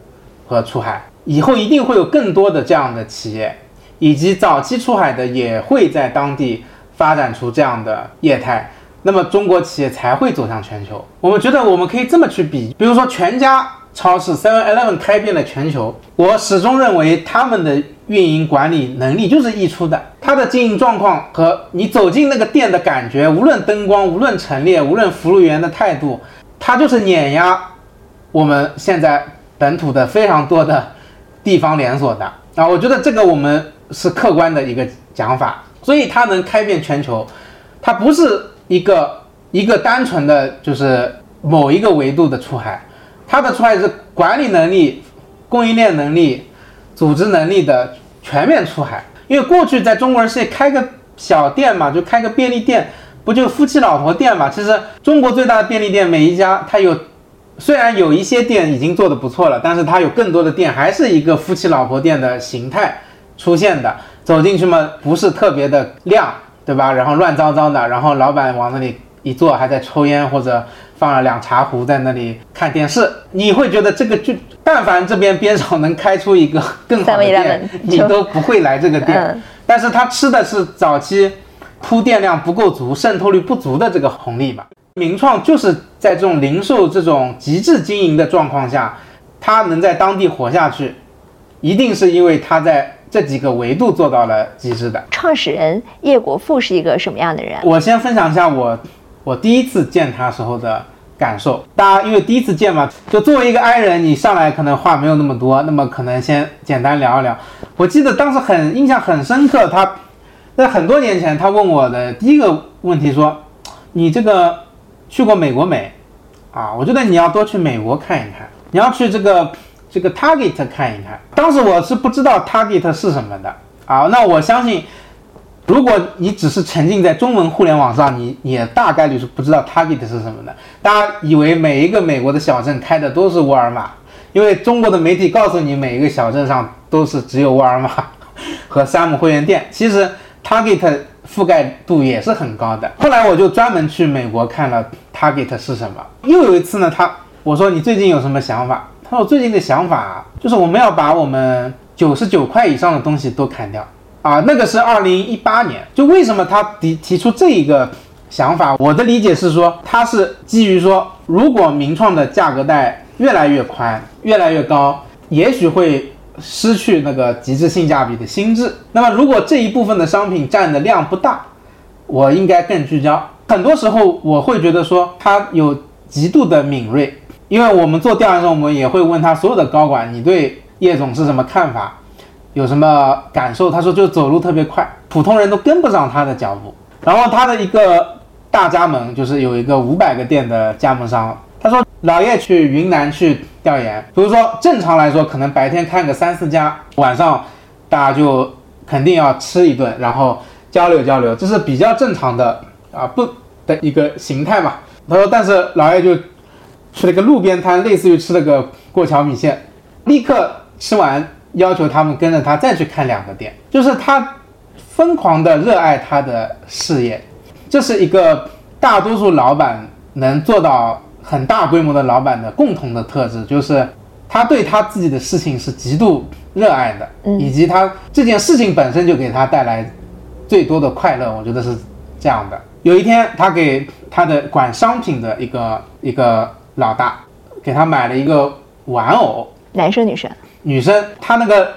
和出海。以后一定会有更多的这样的企业，以及早期出海的也会在当地发展出这样的业态。那么中国企业才会走向全球。我们觉得我们可以这么去比，比如说全家超市 Seven Eleven 开遍了全球，我始终认为他们的运营管理能力就是溢出的。它的经营状况和你走进那个店的感觉，无论灯光，无论陈列，无论服务员的态度，它就是碾压我们现在本土的非常多的地方连锁的啊。我觉得这个我们是客观的一个讲法，所以它能开遍全球，它不是。一个一个单纯的就是某一个维度的出海，它的出海是管理能力、供应链能力、组织能力的全面出海。因为过去在中国人世界开个小店嘛，就开个便利店，不就夫妻老婆店嘛？其实中国最大的便利店每一家，它有虽然有一些店已经做的不错了，但是它有更多的店还是一个夫妻老婆店的形态出现的。走进去嘛，不是特别的亮。对吧？然后乱糟糟的，然后老板往那里一坐，还在抽烟或者放了两茶壶在那里看电视，你会觉得这个就但凡这边边上能开出一个更好的店，你都不会来这个店。但是他吃的是早期铺垫量不够足、渗透率不足的这个红利吧。名创就是在这种零售这种极致经营的状况下，它能在当地活下去，一定是因为它在。这几个维度做到了极致的。创始人叶国富是一个什么样的人？我先分享一下我我第一次见他时候的感受。大家因为第一次见嘛，就作为一个 I 人，你上来可能话没有那么多，那么可能先简单聊一聊。我记得当时很印象很深刻，他在很多年前他问我的第一个问题说：“你这个去过美国没？啊，我觉得你要多去美国看一看，你要去这个。”这个 Target 看一看，当时我是不知道 Target 是什么的啊。那我相信，如果你只是沉浸在中文互联网上，你也大概率是不知道 Target 是什么的。大家以为每一个美国的小镇开的都是沃尔玛，因为中国的媒体告诉你每一个小镇上都是只有沃尔玛 和山姆会员店。其实 Target 覆盖度也是很高的。后来我就专门去美国看了 Target 是什么。又有一次呢，他我说你最近有什么想法？他说：“最近的想法就是我们要把我们九十九块以上的东西都砍掉啊！那个是二零一八年。就为什么他提提出这一个想法？我的理解是说，他是基于说，如果名创的价格带越来越宽、越来越高，也许会失去那个极致性价比的心智。那么如果这一部分的商品占的量不大，我应该更聚焦。很多时候我会觉得说他有极度的敏锐，因为我们做调研的时候，我们也会问他所有的高管，你对叶总是什么看法，有什么感受？他说就走路特别快，普通人都跟不上他的脚步。然后他的一个大加盟就是有一个五百个店的加盟商，他说老叶去云南去调研，比如说正常来说可能白天看个三四家，晚上大家就肯定要吃一顿，然后交流交流，这是比较正常的啊不的一个形态嘛。他说，但是老叶就去了个路边摊，类似于吃了个过桥米线，立刻吃完要求他们跟着他再去看两个店，就是他。疯狂的热爱他的事业，这是一个大多数老板能做到很大规模的老板的共同的特质，就是他对他自己的事情是极度热爱的，以及他这件事情本身就给他带来最多的快乐。我觉得是这样的。有一天，他给他的管商品的一个一个老大给他买了一个玩偶，男生女生？女生。他那个。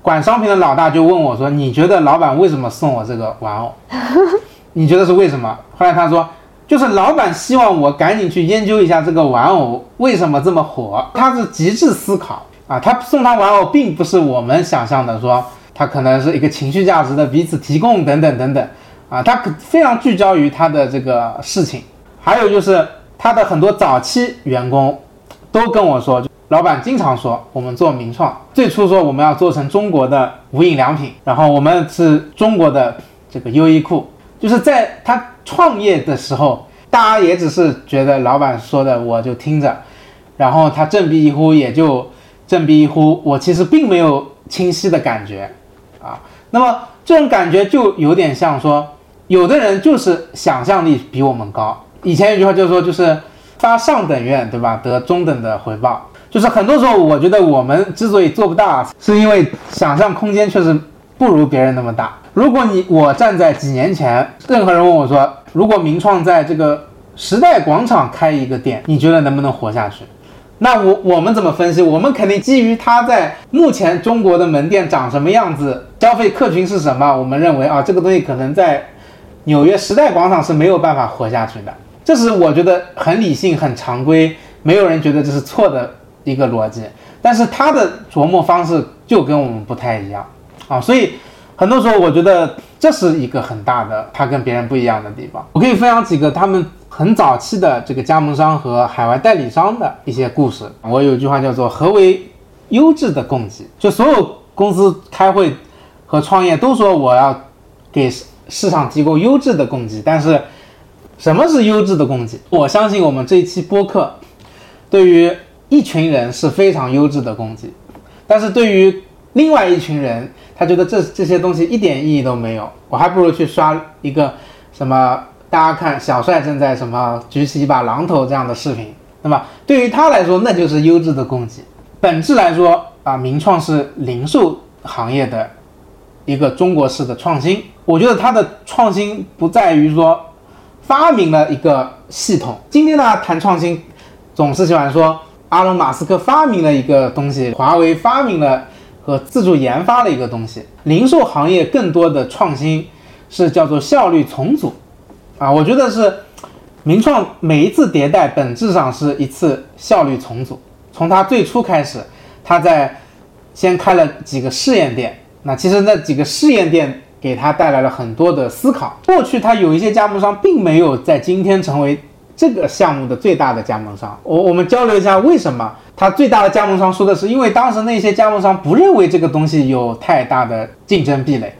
管商品的老大就问我说：“你觉得老板为什么送我这个玩偶？你觉得是为什么？”后来他说：“就是老板希望我赶紧去研究一下这个玩偶为什么这么火。他是极致思考啊，他送他玩偶并不是我们想象的说他可能是一个情绪价值的彼此提供等等等等啊，他可非常聚焦于他的这个事情。还有就是他的很多早期员工都跟我说。”老板经常说，我们做名创，最初说我们要做成中国的无印良品，然后我们是中国的这个优衣库。就是在他创业的时候，大家也只是觉得老板说的我就听着，然后他振臂一呼也就振臂一呼，我其实并没有清晰的感觉啊。那么这种感觉就有点像说，有的人就是想象力比我们高。以前有句话就是说，就是发上等愿，对吧？得中等的回报。就是很多时候，我觉得我们之所以做不大，是因为想象空间确实不如别人那么大。如果你我站在几年前，任何人问我说，如果名创在这个时代广场开一个店，你觉得能不能活下去？那我我们怎么分析？我们肯定基于它在目前中国的门店长什么样子，消费客群是什么，我们认为啊，这个东西可能在纽约时代广场是没有办法活下去的。这是我觉得很理性、很常规，没有人觉得这是错的。一个逻辑，但是他的琢磨方式就跟我们不太一样啊，所以很多时候我觉得这是一个很大的他跟别人不一样的地方。我可以分享几个他们很早期的这个加盟商和海外代理商的一些故事。我有一句话叫做“何为优质的供给”，就所有公司开会和创业都说我要给市场提供优质的供给，但是什么是优质的供给？我相信我们这一期播客对于。一群人是非常优质的供给，但是对于另外一群人，他觉得这这些东西一点意义都没有，我还不如去刷一个什么大家看小帅正在什么举起一把榔头这样的视频，那么对于他来说那就是优质的供给。本质来说啊，名创是零售行业的一个中国式的创新，我觉得它的创新不在于说发明了一个系统。今天呢谈创新，总是喜欢说。阿隆·马斯克发明了一个东西，华为发明了和自主研发了一个东西。零售行业更多的创新是叫做效率重组，啊，我觉得是名创每一次迭代本质上是一次效率重组。从它最初开始，它在先开了几个试验店，那其实那几个试验店给他带来了很多的思考。过去它有一些加盟商并没有在今天成为。这个项目的最大的加盟商，我我们交流一下为什么他最大的加盟商说的是，因为当时那些加盟商不认为这个东西有太大的竞争壁垒。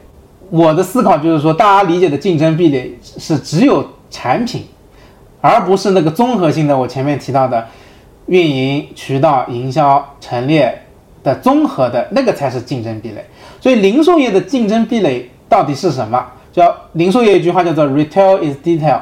我的思考就是说，大家理解的竞争壁垒是只有产品，而不是那个综合性的。我前面提到的运营、渠道、营销、陈列的综合的那个才是竞争壁垒。所以零售业的竞争壁垒到底是什么？叫零售业有一句话叫做 “retail is detail”。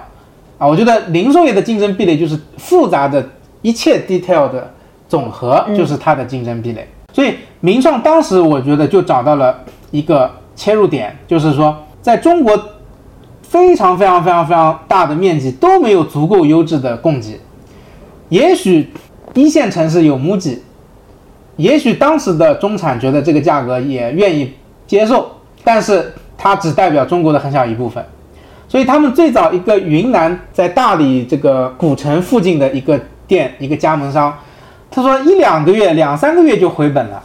啊，我觉得零售业的竞争壁垒就是复杂的一切 detail 的总和，就是它的竞争壁垒。所以名创当时我觉得就找到了一个切入点，就是说，在中国非常非常非常非常大的面积都没有足够优质的供给，也许一线城市有 MUJI，也许当时的中产觉得这个价格也愿意接受，但是它只代表中国的很小一部分。所以他们最早一个云南在大理这个古城附近的一个店，一个加盟商，他说一两个月、两三个月就回本了，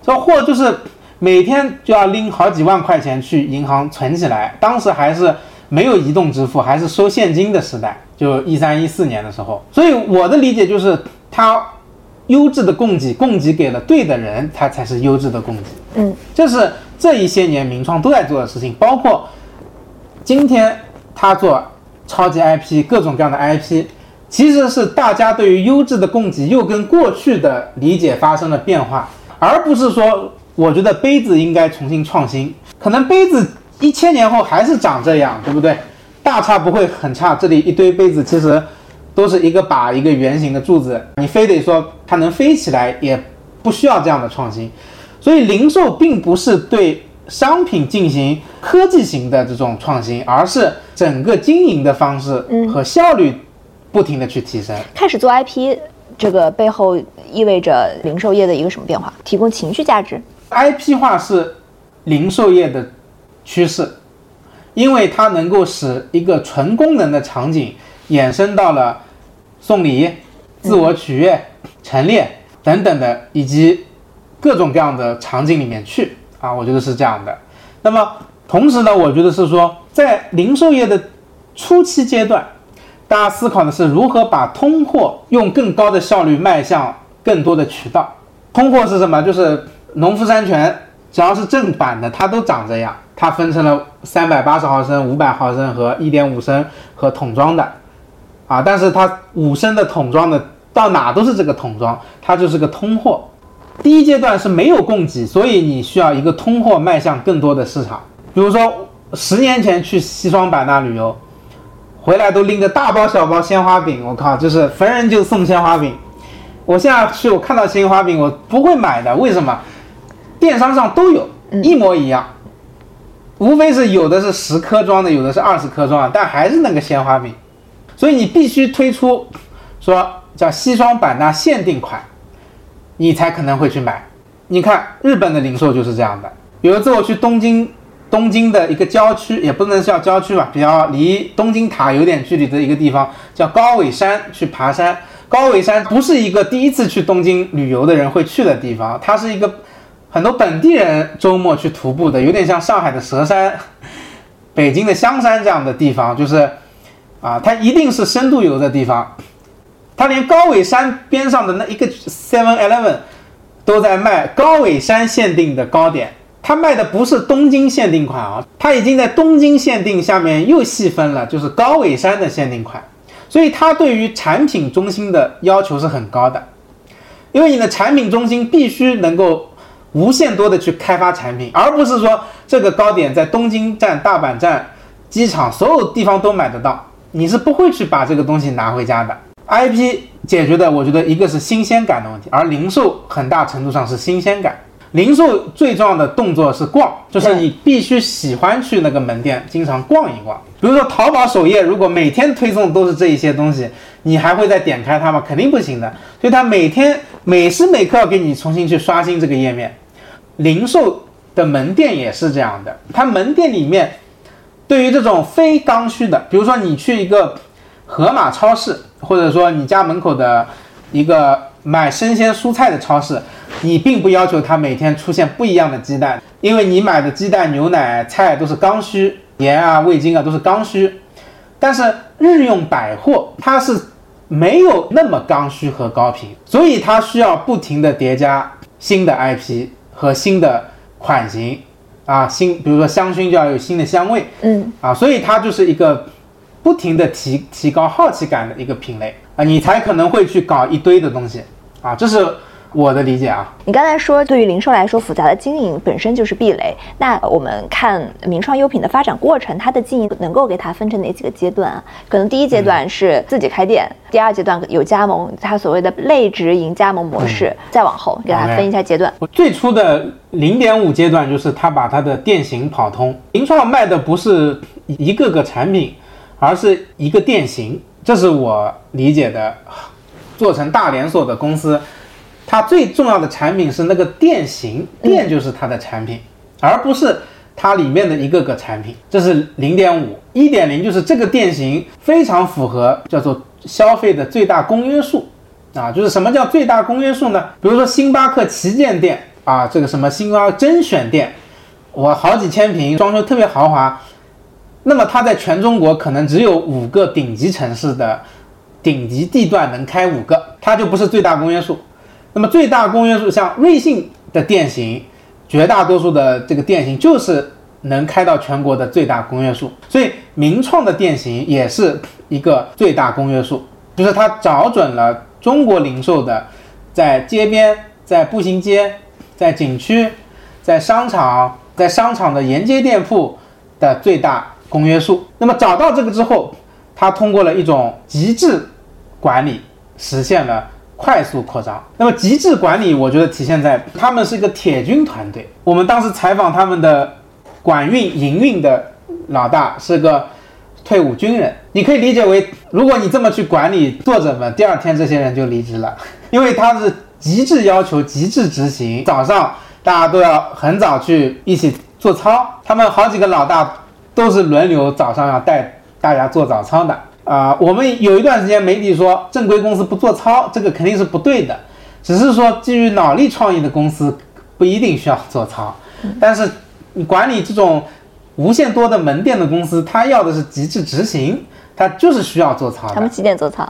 这货就是每天就要拎好几万块钱去银行存起来。当时还是没有移动支付，还是收现金的时代，就一三一四年的时候。所以我的理解就是，他优质的供给供给给了对的人，他才是优质的供给。嗯，这是这一些年名创都在做的事情，包括。今天他做超级 IP，各种各样的 IP，其实是大家对于优质的供给又跟过去的理解发生了变化，而不是说我觉得杯子应该重新创新，可能杯子一千年后还是长这样，对不对？大差不会很差，这里一堆杯子其实都是一个把一个圆形的柱子，你非得说它能飞起来，也不需要这样的创新，所以零售并不是对。商品进行科技型的这种创新，而是整个经营的方式和效率不停的去提升。开始做 IP，这个背后意味着零售业的一个什么变化？提供情绪价值。IP 化是零售业的趋势，因为它能够使一个纯功能的场景衍生到了送礼、自我取悦、陈列等等的，以及各种各样的场景里面去。啊，我觉得是这样的。那么同时呢，我觉得是说，在零售业的初期阶段，大家思考的是如何把通货用更高的效率卖向更多的渠道。通货是什么？就是农夫山泉，只要是正版的，它都长这样。它分成了三百八十毫升、五百毫升和一点五升和桶装的。啊，但是它五升的桶装的到哪都是这个桶装，它就是个通货。第一阶段是没有供给，所以你需要一个通货迈向更多的市场。比如说，十年前去西双版纳旅游，回来都拎着大包小包鲜花饼，我靠，就是逢人就送鲜花饼。我现在去，我看到鲜花饼，我不会买的，为什么？电商上都有一模一样，无非是有的是十颗装的，有的是二十颗装的，但还是那个鲜花饼。所以你必须推出，说叫西双版纳限定款。你才可能会去买。你看日本的零售就是这样的。有一次我去东京，东京的一个郊区，也不能叫郊区吧，比较离东京塔有点距离的一个地方，叫高尾山，去爬山。高尾山不是一个第一次去东京旅游的人会去的地方，它是一个很多本地人周末去徒步的，有点像上海的蛇山、北京的香山这样的地方，就是啊，它一定是深度游的地方。他连高尾山边上的那一个 Seven Eleven 都在卖高尾山限定的糕点，他卖的不是东京限定款啊，他已经在东京限定下面又细分了，就是高尾山的限定款。所以他对于产品中心的要求是很高的，因为你的产品中心必须能够无限多的去开发产品，而不是说这个糕点在东京站、大阪站、机场所有地方都买得到，你是不会去把这个东西拿回家的。IP 解决的，我觉得一个是新鲜感的问题，而零售很大程度上是新鲜感。零售最重要的动作是逛，就是你必须喜欢去那个门店，经常逛一逛。比如说淘宝首页，如果每天推送都是这一些东西，你还会再点开它吗？肯定不行的。所以它每天每时每刻要给你重新去刷新这个页面。零售的门店也是这样的，它门店里面对于这种非刚需的，比如说你去一个。盒马超市，或者说你家门口的一个买生鲜蔬菜的超市，你并不要求它每天出现不一样的鸡蛋，因为你买的鸡蛋、牛奶、菜都是刚需，盐啊、味精啊都是刚需。但是日用百货它是没有那么刚需和高频，所以它需要不停的叠加新的 IP 和新的款型啊，新比如说香薰就要有新的香味，嗯，啊，所以它就是一个。不停的提提高好奇感的一个品类啊，你才可能会去搞一堆的东西啊，这是我的理解啊。你刚才说，对于零售来说，复杂的经营本身就是壁垒。那我们看名创优品的发展过程，它的经营能够给它分成哪几个阶段啊？可能第一阶段是自己开店，第二阶段有加盟，它所谓的类直营加盟模式，再往后给大家分一下阶段。最初的零点五阶段就是他把他的店型跑通，名创卖的不是一个个产品。而是一个店型，这是我理解的，做成大连锁的公司它最重要的产品是那个店型，店就是它的产品，而不是它里面的一个个产品。这是零点五，一点零就是这个店型非常符合叫做消费的最大公约数啊，就是什么叫最大公约数呢？比如说星巴克旗舰店啊，这个什么星巴克甄选店，我好几千平，装修特别豪华，那么它在全中国可能只有五个顶级城市的顶级地段能开五个，它就不是最大公约数。那么最大公约数，像瑞幸的店型，绝大多数的这个店型就是能开到全国的最大公约数，所以名创的店型也是一个最大公约数，就是它找准了中国零售的在街边、在步行街、在景区、在商场、在商场的沿街店铺的最大公约数。那么找到这个之后，它通过了一种极致管理，实现了。快速扩张，那么极致管理，我觉得体现在他们是一个铁军团队。我们当时采访他们的管运营运的老大是个退伍军人，你可以理解为，如果你这么去管理作者们，第二天这些人就离职了，因为他是极致要求、极致执行。早上大家都要很早去一起做操，他们好几个老大都是轮流早上要带大家做早操的。啊，我们有一段时间媒体说正规公司不做操，这个肯定是不对的。只是说基于脑力创意的公司不一定需要做操，但是你管理这种无限多的门店的公司，他要的是极致执行，他就是需要做操。他们几点做操？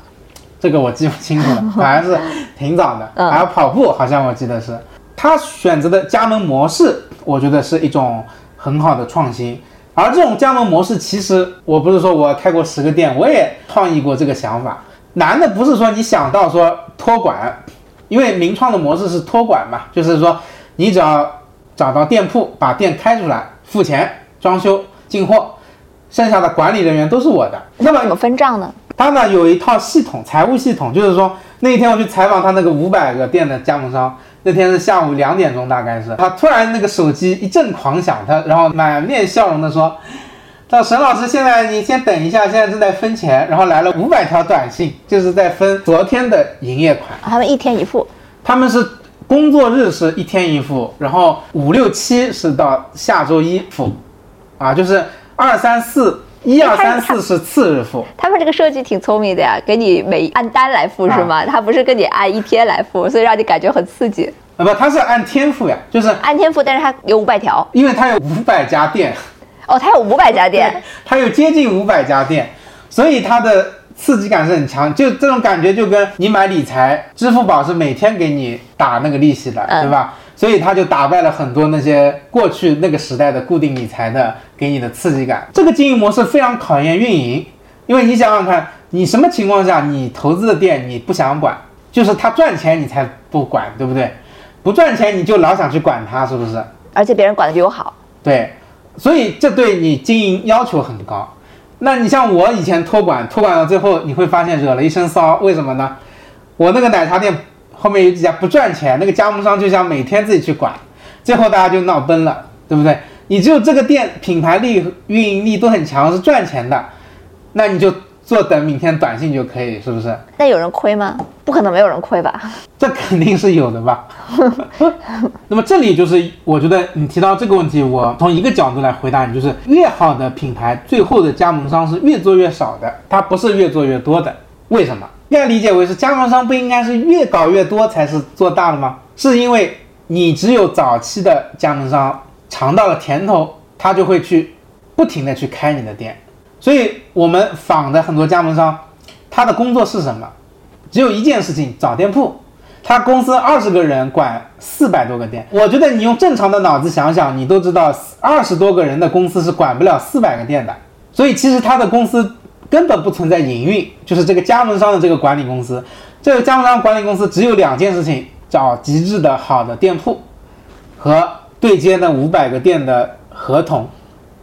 这个我记不清楚了，反正是挺早的。还有跑步，好像我记得是。他选择的加盟模式，我觉得是一种很好的创新。而这种加盟模式，其实我不是说我开过十个店，我也创意过这个想法。难的不是说你想到说托管，因为名创的模式是托管嘛，就是说你只要找到店铺，把店开出来，付钱、装修、进货，剩下的管理人员都是我的。那么怎么分账呢？他呢有一套系统，财务系统，就是说那天我去采访他那个五百个店的加盟商。那天是下午两点钟，大概是他突然那个手机一阵狂响，他然后满面笑容的说：“他说沈老师，现在你先等一下，现在正在分钱。”然后来了五百条短信，就是在分昨天的营业款。他们一天一付，他们是工作日是一天一付，然后五六七是到下周一付，啊，就是二三四。一二三四是次日付，他们这个设计挺聪明的呀，给你每按单来付是吗？他不是跟你按一天来付，所以让你感觉很刺激。啊不，他是按天付呀，就是按天付，但是他有五百条，因为他有五百家店。哦，他有五百家店，他有接近五百家店，所以他的刺激感是很强，就这种感觉就跟你买理财，支付宝是每天给你打那个利息的，对吧？所以他就打败了很多那些过去那个时代的固定理财的给你的刺激感。这个经营模式非常考验运营，因为你想想看，你什么情况下你投资的店你不想管，就是他赚钱你才不管，对不对？不赚钱你就老想去管他，是不是？而且别人管的比我好。对，所以这对你经营要求很高。那你像我以前托管，托管到最后你会发现惹了一身骚，为什么呢？我那个奶茶店。后面有几家不赚钱，那个加盟商就想每天自己去管，最后大家就闹崩了，对不对？你只有这个店品牌力、运营力都很强，是赚钱的，那你就坐等明天短信就可以，是不是？那有人亏吗？不可能没有人亏吧？这肯定是有的吧。那么这里就是我觉得你提到这个问题，我从一个角度来回答你，就是越好的品牌，最后的加盟商是越做越少的，它不是越做越多的。为什么？应该理解为是加盟商不应该是越搞越多才是做大的吗？是因为你只有早期的加盟商尝到了甜头，他就会去不停的去开你的店。所以我们访的很多加盟商，他的工作是什么？只有一件事情，找店铺。他公司二十个人管四百多个店。我觉得你用正常的脑子想想，你都知道二十多个人的公司是管不了四百个店的。所以其实他的公司。根本不存在营运，就是这个加盟商的这个管理公司，这个加盟商管理公司只有两件事情：找极致的好的店铺，和对接那五百个店的合同，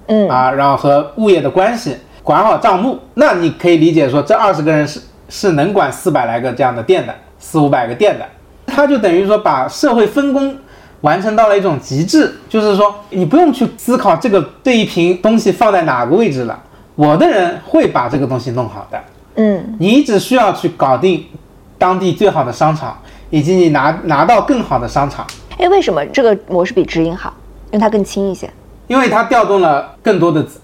嗯啊，然后和物业的关系，管好账目。那你可以理解说，这二十个人是是能管四百来个这样的店的，四五百个店的，他就等于说把社会分工完成到了一种极致，就是说你不用去思考这个这一瓶东西放在哪个位置了。我的人会把这个东西弄好的，嗯，你只需要去搞定当地最好的商场，以及你拿拿到更好的商场。哎，为什么这个模式比直营好？因为它更轻一些，因为它调动了更多的资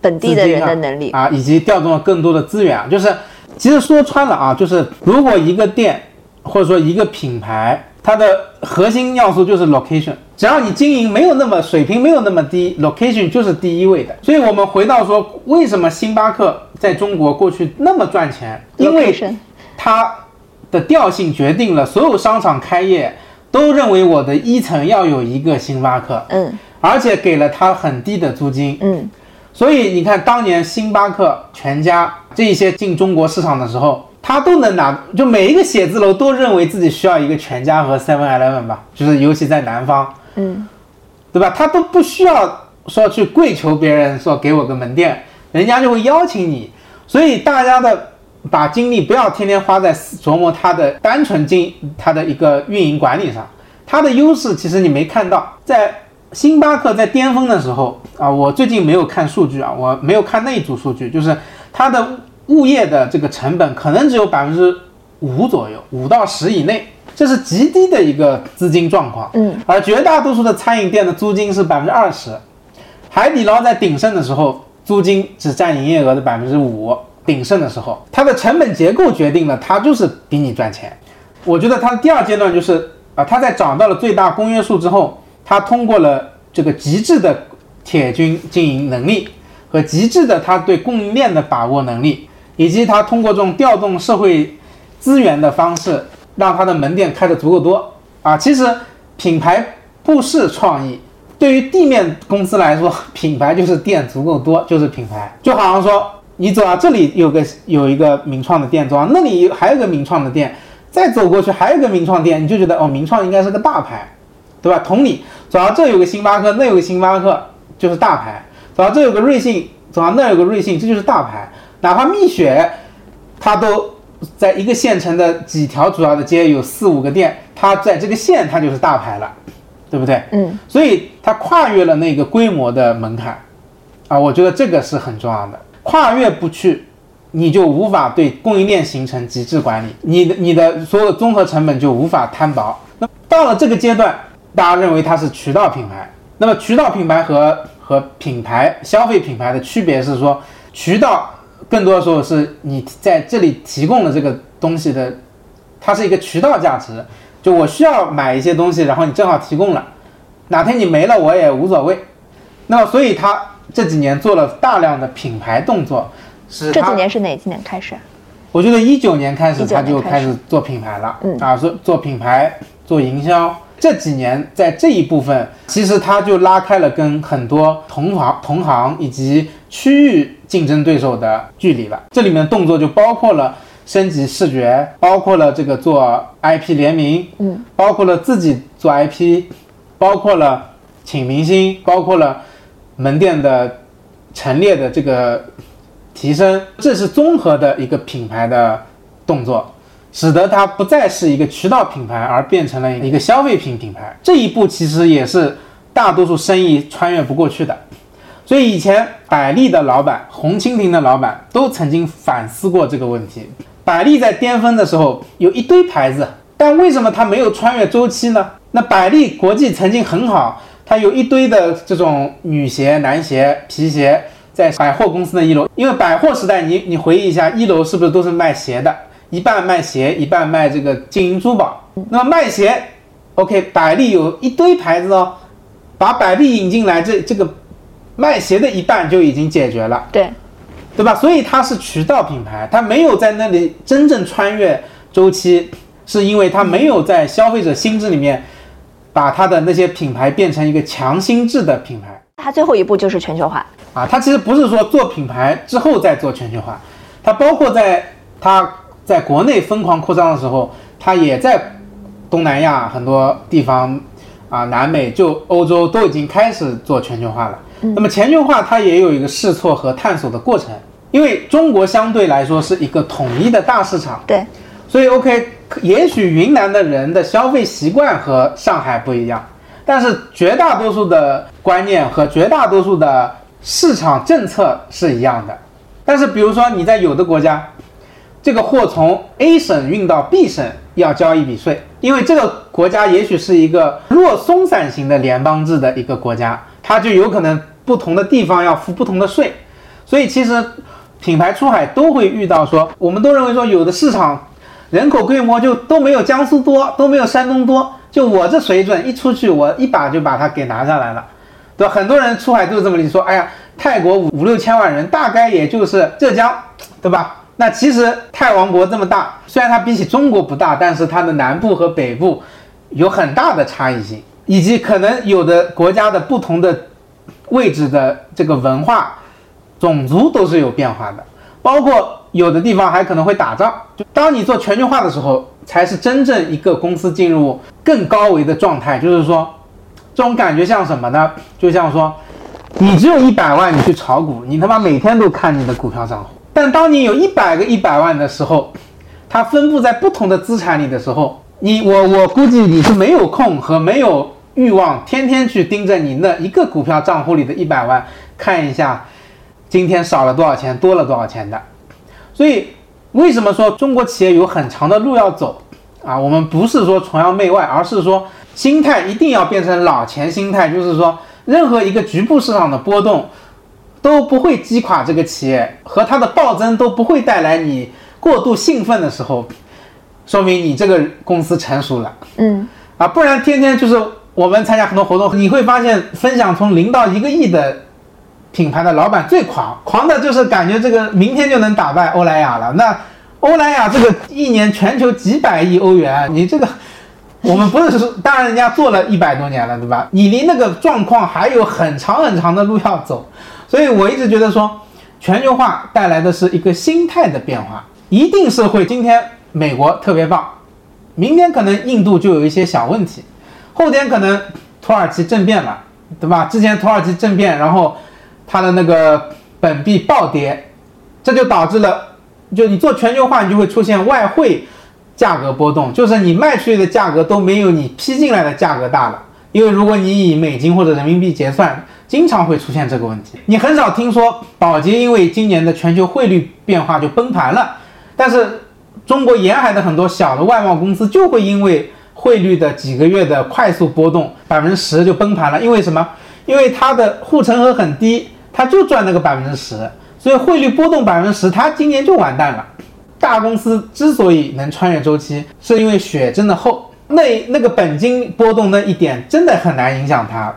本地的人的能力。啊，以及调动了更多的资源啊。就是其实说穿了啊，就是如果一个店或者说一个品牌，它的核心要素就是 location，只要你经营没有那么水平没有那么低，location 就是第一位的。所以我们回到说，为什么星巴克在中国过去那么赚钱？因为它的调性决定了所有商场开业都认为我的一层要有一个星巴克，嗯而且给了它很低的租金。嗯，所以你看，当年星巴克、全家这一些进中国市场的时候，他都能拿，就每一个写字楼都认为自己需要一个全家和 Seven Eleven 吧，就是尤其在南方，嗯，对吧？他都不需要说去跪求别人说给我个门店，人家就会邀请你。所以大家的把精力不要天天花在琢磨它的单纯经它的一个运营管理上，它的优势其实你没看到，在星巴克在巅峰的时候啊，我最近没有看数据啊，我没有看那一组数据，就是它的物业的这个成本可能只有百分之五左右，五到十以内，这是极低的一个资金状况。嗯，而绝大多数的餐饮店的租金是百分之二十，海底捞在鼎盛的时候，租金只占营业额的百分之五。鼎盛的时候，它的成本结构决定了它就是比你赚钱。我觉得它的第二阶段就是啊，它在涨到了最大公约数之后，它通过了这个极致的铁军经营能力和极致的它对供应链的把握能力，以及它通过这种调动社会资源的方式，让他的门店开的足够多啊。其实品牌不是创意，对于地面公司来说，品牌就是店足够多就是品牌，就好像说你走到这里有个有一个名创的店，走到那里还有个名创的店，再走过去还有个名创店，你就觉得哦，名创应该是个大牌，对吧？同理，走到这有个星巴克，那有个星巴克就是大牌，走到这有个瑞幸，走到那有个瑞幸，这就是大牌。哪怕蜜雪，它都在一个县城的几条主要的街有四五个店，它在这个县它就是大牌了，对不对？嗯，所以它跨越了那个规模的门槛，啊，我觉得这个是很重要的。跨越不去，你就无法对供应链形成极致管理，你的你的所有综合成本就无法摊薄。那到了这个阶段，大家认为它是渠道品牌。那么渠道品牌和和品牌消费品牌的区别是说，渠道更多的时候是你在这里提供了这个东西的，它是一个渠道价值。就我需要买一些东西，然后你正好提供了，哪天你没了我也无所谓。那么所以他这几年做了大量的品牌动作，是这几年是哪几年开始？我觉得一九年开始他就开始开始做品牌了，嗯啊，做做品牌，做营销。这几年在这一部分，其实它就拉开了跟很多同行、同行以及区域竞争对手的距离了。这里面的动作就包括了升级视觉，包括了这个做 IP 联名，嗯，包括了自己做 IP，包括了请明星，包括了门店的陈列的这个提升，这是综合的一个品牌的动作，使得它不再是一个渠道品牌，而变成了一个消费品品牌。这一步其实也是大多数生意穿越不过去的。所以以前百丽的老板、红蜻蜓的老板都曾经反思过这个问题。百丽在巅峰的时候有一堆牌子，但为什么它没有穿越周期呢？那百丽国际曾经很好，它有一堆的这种女鞋、男鞋、皮鞋，在百货公司的一楼。因为百货时代你，你回忆一下，一楼是不是都是卖鞋的？一半卖鞋，一半卖这个金银珠宝。那么卖鞋，OK，百丽有一堆牌子哦，把百丽引进来，这这个卖鞋的一半就已经解决了。对，对吧？所以它是渠道品牌，它没有在那里真正穿越周期，是因为它没有在消费者心智里面把它的那些品牌变成一个强心智的品牌它最后一步就是全球化。啊。它其实不是说做品牌之后再做全球化，它包括在它在国内疯狂扩张的时候，它也在东南亚很多地方啊，南美就欧洲都已经开始做全球化了。那么全球化它也有一个试错和探索的过程，因为中国相对来说是一个统一的大市场，对，所以 OK，也许云南的人的消费习惯和上海不一样，但是绝大多数的观念和绝大多数的市场政策是一样的。但是比如说你在有的国家，这个货从 A 省运到 B 省要交一笔税，因为这个国家也许是一个弱松散型的联邦制的一个国家，它就有可能不同的地方要付不同的税，所以其实品牌出海都会遇到说，我们都认为说有的市场人口规模就都没有江苏多，都没有山东多，就我这水准一出去，我一把就把它给拿下来了，对吧？很多人出海都是这么理，说，哎呀，泰国五五六千万人，大概也就是浙江，对吧？那其实泰王国这么大，虽然它比起中国不大，但是它的南部和北部有很大的差异性，以及可能有的国家的不同的位置的这个文化、种族都是有变化的，包括有的地方还可能会打仗。就当你做全球化的时候，才是真正一个公司进入更高维的状态。就是说，这种感觉像什么呢？就像说，你只有一百万，你去炒股，你他妈每天都看你的股票账户。但当你有一百个一百万的时候，它分布在不同的资产里的时候，你我我估计你是没有空和没有欲望天天去盯着你那一个股票账户里的一百万看一下，今天少了多少钱，多了多少钱的。所以为什么说中国企业有很长的路要走啊？我们不是说崇洋媚外，而是说心态一定要变成老钱心态，就是说任何一个局部市场的波动。都不会击垮这个企业，和它的暴增都不会带来你过度兴奋的时候，说明你这个公司成熟了。嗯，啊，不然天天就是我们参加很多活动，你会发现分享从零到一个亿的品牌的老板最狂，狂的就是感觉这个明天就能打败欧莱雅了。那欧莱雅这个一年全球几百亿欧元，你这个我们不是说，当然人家做了一百多年了，对吧？你离那个状况还有很长很长的路要走。所以我一直觉得说，全球化带来的是一个心态的变化，一定是会今天美国特别棒，明天可能印度就有一些小问题，后天可能土耳其政变了，对吧？之前土耳其政变，然后它的那个本币暴跌，这就导致了，就你做全球化，你就会出现外汇价格波动，就是你卖出去的价格都没有你批进来的价格大了，因为如果你以美金或者人民币结算。经常会出现这个问题，你很少听说宝洁因为今年的全球汇率变化就崩盘了，但是中国沿海的很多小的外贸公司就会因为汇率的几个月的快速波动，百分之十就崩盘了。因为什么？因为它的护城河很低，它就赚那个百分之十，所以汇率波动百分之十，它今年就完蛋了。大公司之所以能穿越周期，是因为血真的厚，那那个本金波动那一点真的很难影响它。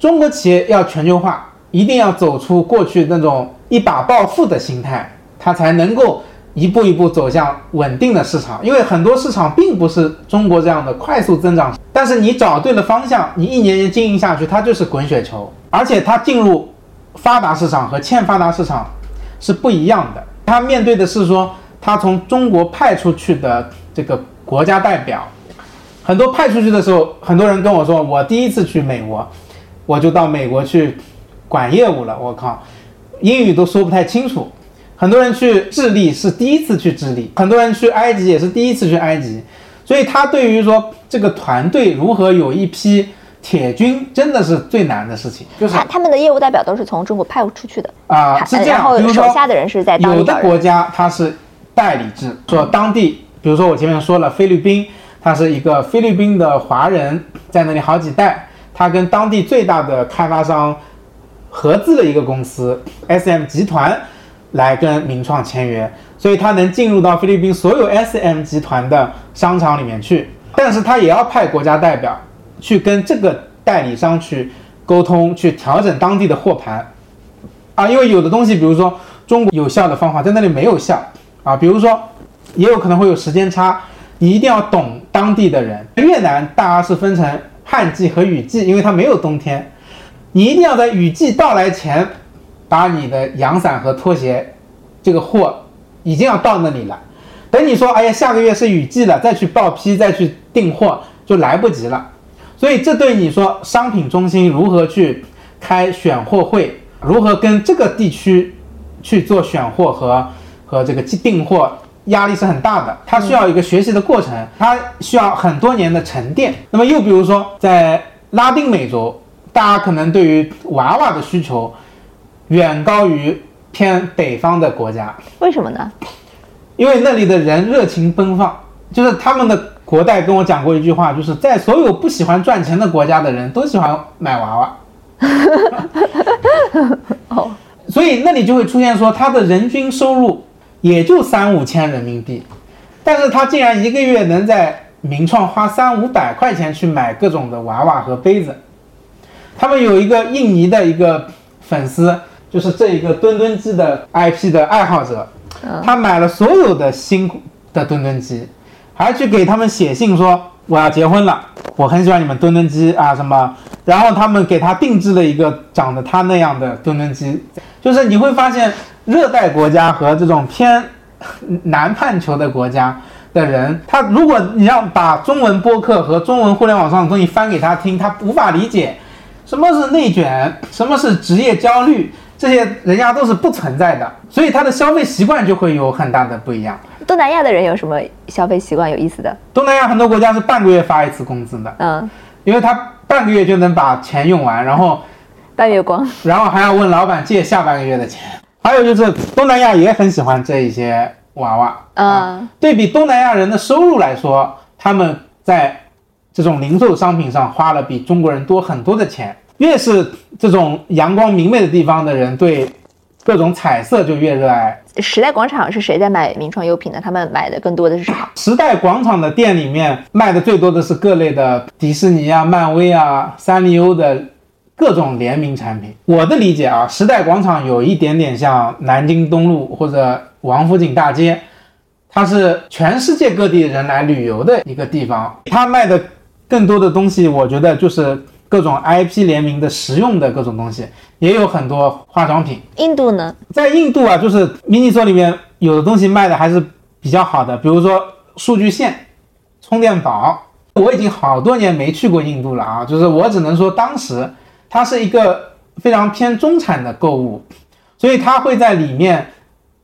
中国企业要全球化，一定要走出过去那种一把暴富的心态，它才能够一步一步走向稳定的市场。因为很多市场并不是中国这样的快速增长，但是你找对了方向，你一年年经营下去，它就是滚雪球。而且它进入发达市场和欠发达市场是不一样的，它面对的是说，它从中国派出去的这个国家代表，很多派出去的时候，很多人跟我说，我第一次去美国。我就到美国去管业务了，我靠，英语都说不太清楚。很多人去智利是第一次去智利，很多人去埃及也是第一次去埃及，所以他对于说这个团队如何有一批铁军，真的是最难的事情。就是他们的业务代表都是从中国派出去的啊，是这样。比如说，手下的人是在有的国家他是代理制，说当地，比如说我前面说了菲律宾，他是一个菲律宾的华人在那里好几代。他跟当地最大的开发商合资的一个公司 SM 集团来跟名创签约，所以他能进入到菲律宾所有 SM 集团的商场里面去。但是他也要派国家代表去跟这个代理商去沟通，去调整当地的货盘啊，因为有的东西，比如说中国有效的方法在那里没有效啊，比如说也有可能会有时间差，你一定要懂当地的人。越南大家是分成。旱季和雨季，因为它没有冬天，你一定要在雨季到来前，把你的阳伞和拖鞋，这个货已经要到那里了。等你说，哎呀，下个月是雨季了，再去报批，再去订货就来不及了。所以这对你说商品中心如何去开选货会，如何跟这个地区去做选货和和这个订货。压力是很大的，它需要一个学习的过程，它需要很多年的沉淀。那么又比如说，在拉丁美洲，大家可能对于娃娃的需求远高于偏北方的国家。为什么呢？因为那里的人热情奔放，就是他们的国代跟我讲过一句话，就是在所有不喜欢赚钱的国家的人都喜欢买娃娃。哦，所以那里就会出现说，他的人均收入也就三五千人民币，但是他竟然一个月能在名创花三五百块钱去买各种的娃娃和杯子。他们有一个印尼的一个粉丝，就是这一个墩墩机的 IP 的爱好者，他买了所有的新的墩墩机，还去给他们写信说我要结婚了，我很喜欢你们墩墩机啊什么，然后他们给他定制了一个长得他那样的蹲蹲机，就是你会发现热带国家和这种偏南半球的国家的人，他如果你让把中文播客和中文互联网上的东西翻给他听，他无法理解什么是内卷，什么是职业焦虑，这些人家都是不存在的，所以他的消费习惯就会有很大的不一样。东南亚的人有什么消费习惯有意思的？东南亚很多国家是半个月发一次工资的，嗯，因为他半个月就能把钱用完，然后半月光。然后还要问老板借下半个月的钱。还有就是东南亚也很喜欢这一些娃娃啊，嗯对比东南亚人的收入来说，他们在这种零售商品上花了比中国人多很多的钱。越是这种阳光明媚的地方的人，对各种彩色就越热爱。时代广场是谁在买名创优品呢？他们买的更多的是什么？时代广场的店里面卖的最多的是各类的迪士尼啊、漫威啊、三丽鸥的各种联名产品。我的理解啊，时代广场有一点点像南京东路或者王府井大街，它是全世界各地人来旅游的一个地方。它卖的更多的东西，我觉得就是各种 IP 联名的实用的各种东西，也有很多化妆品。印度呢？在印度啊，就是 mini store 里面有的东西卖的还是比较好的，比如说数据线、充电宝。我已经好多年没去过印度了啊，就是我只能说当时它是一个非常偏中产的购物，所以它会在里面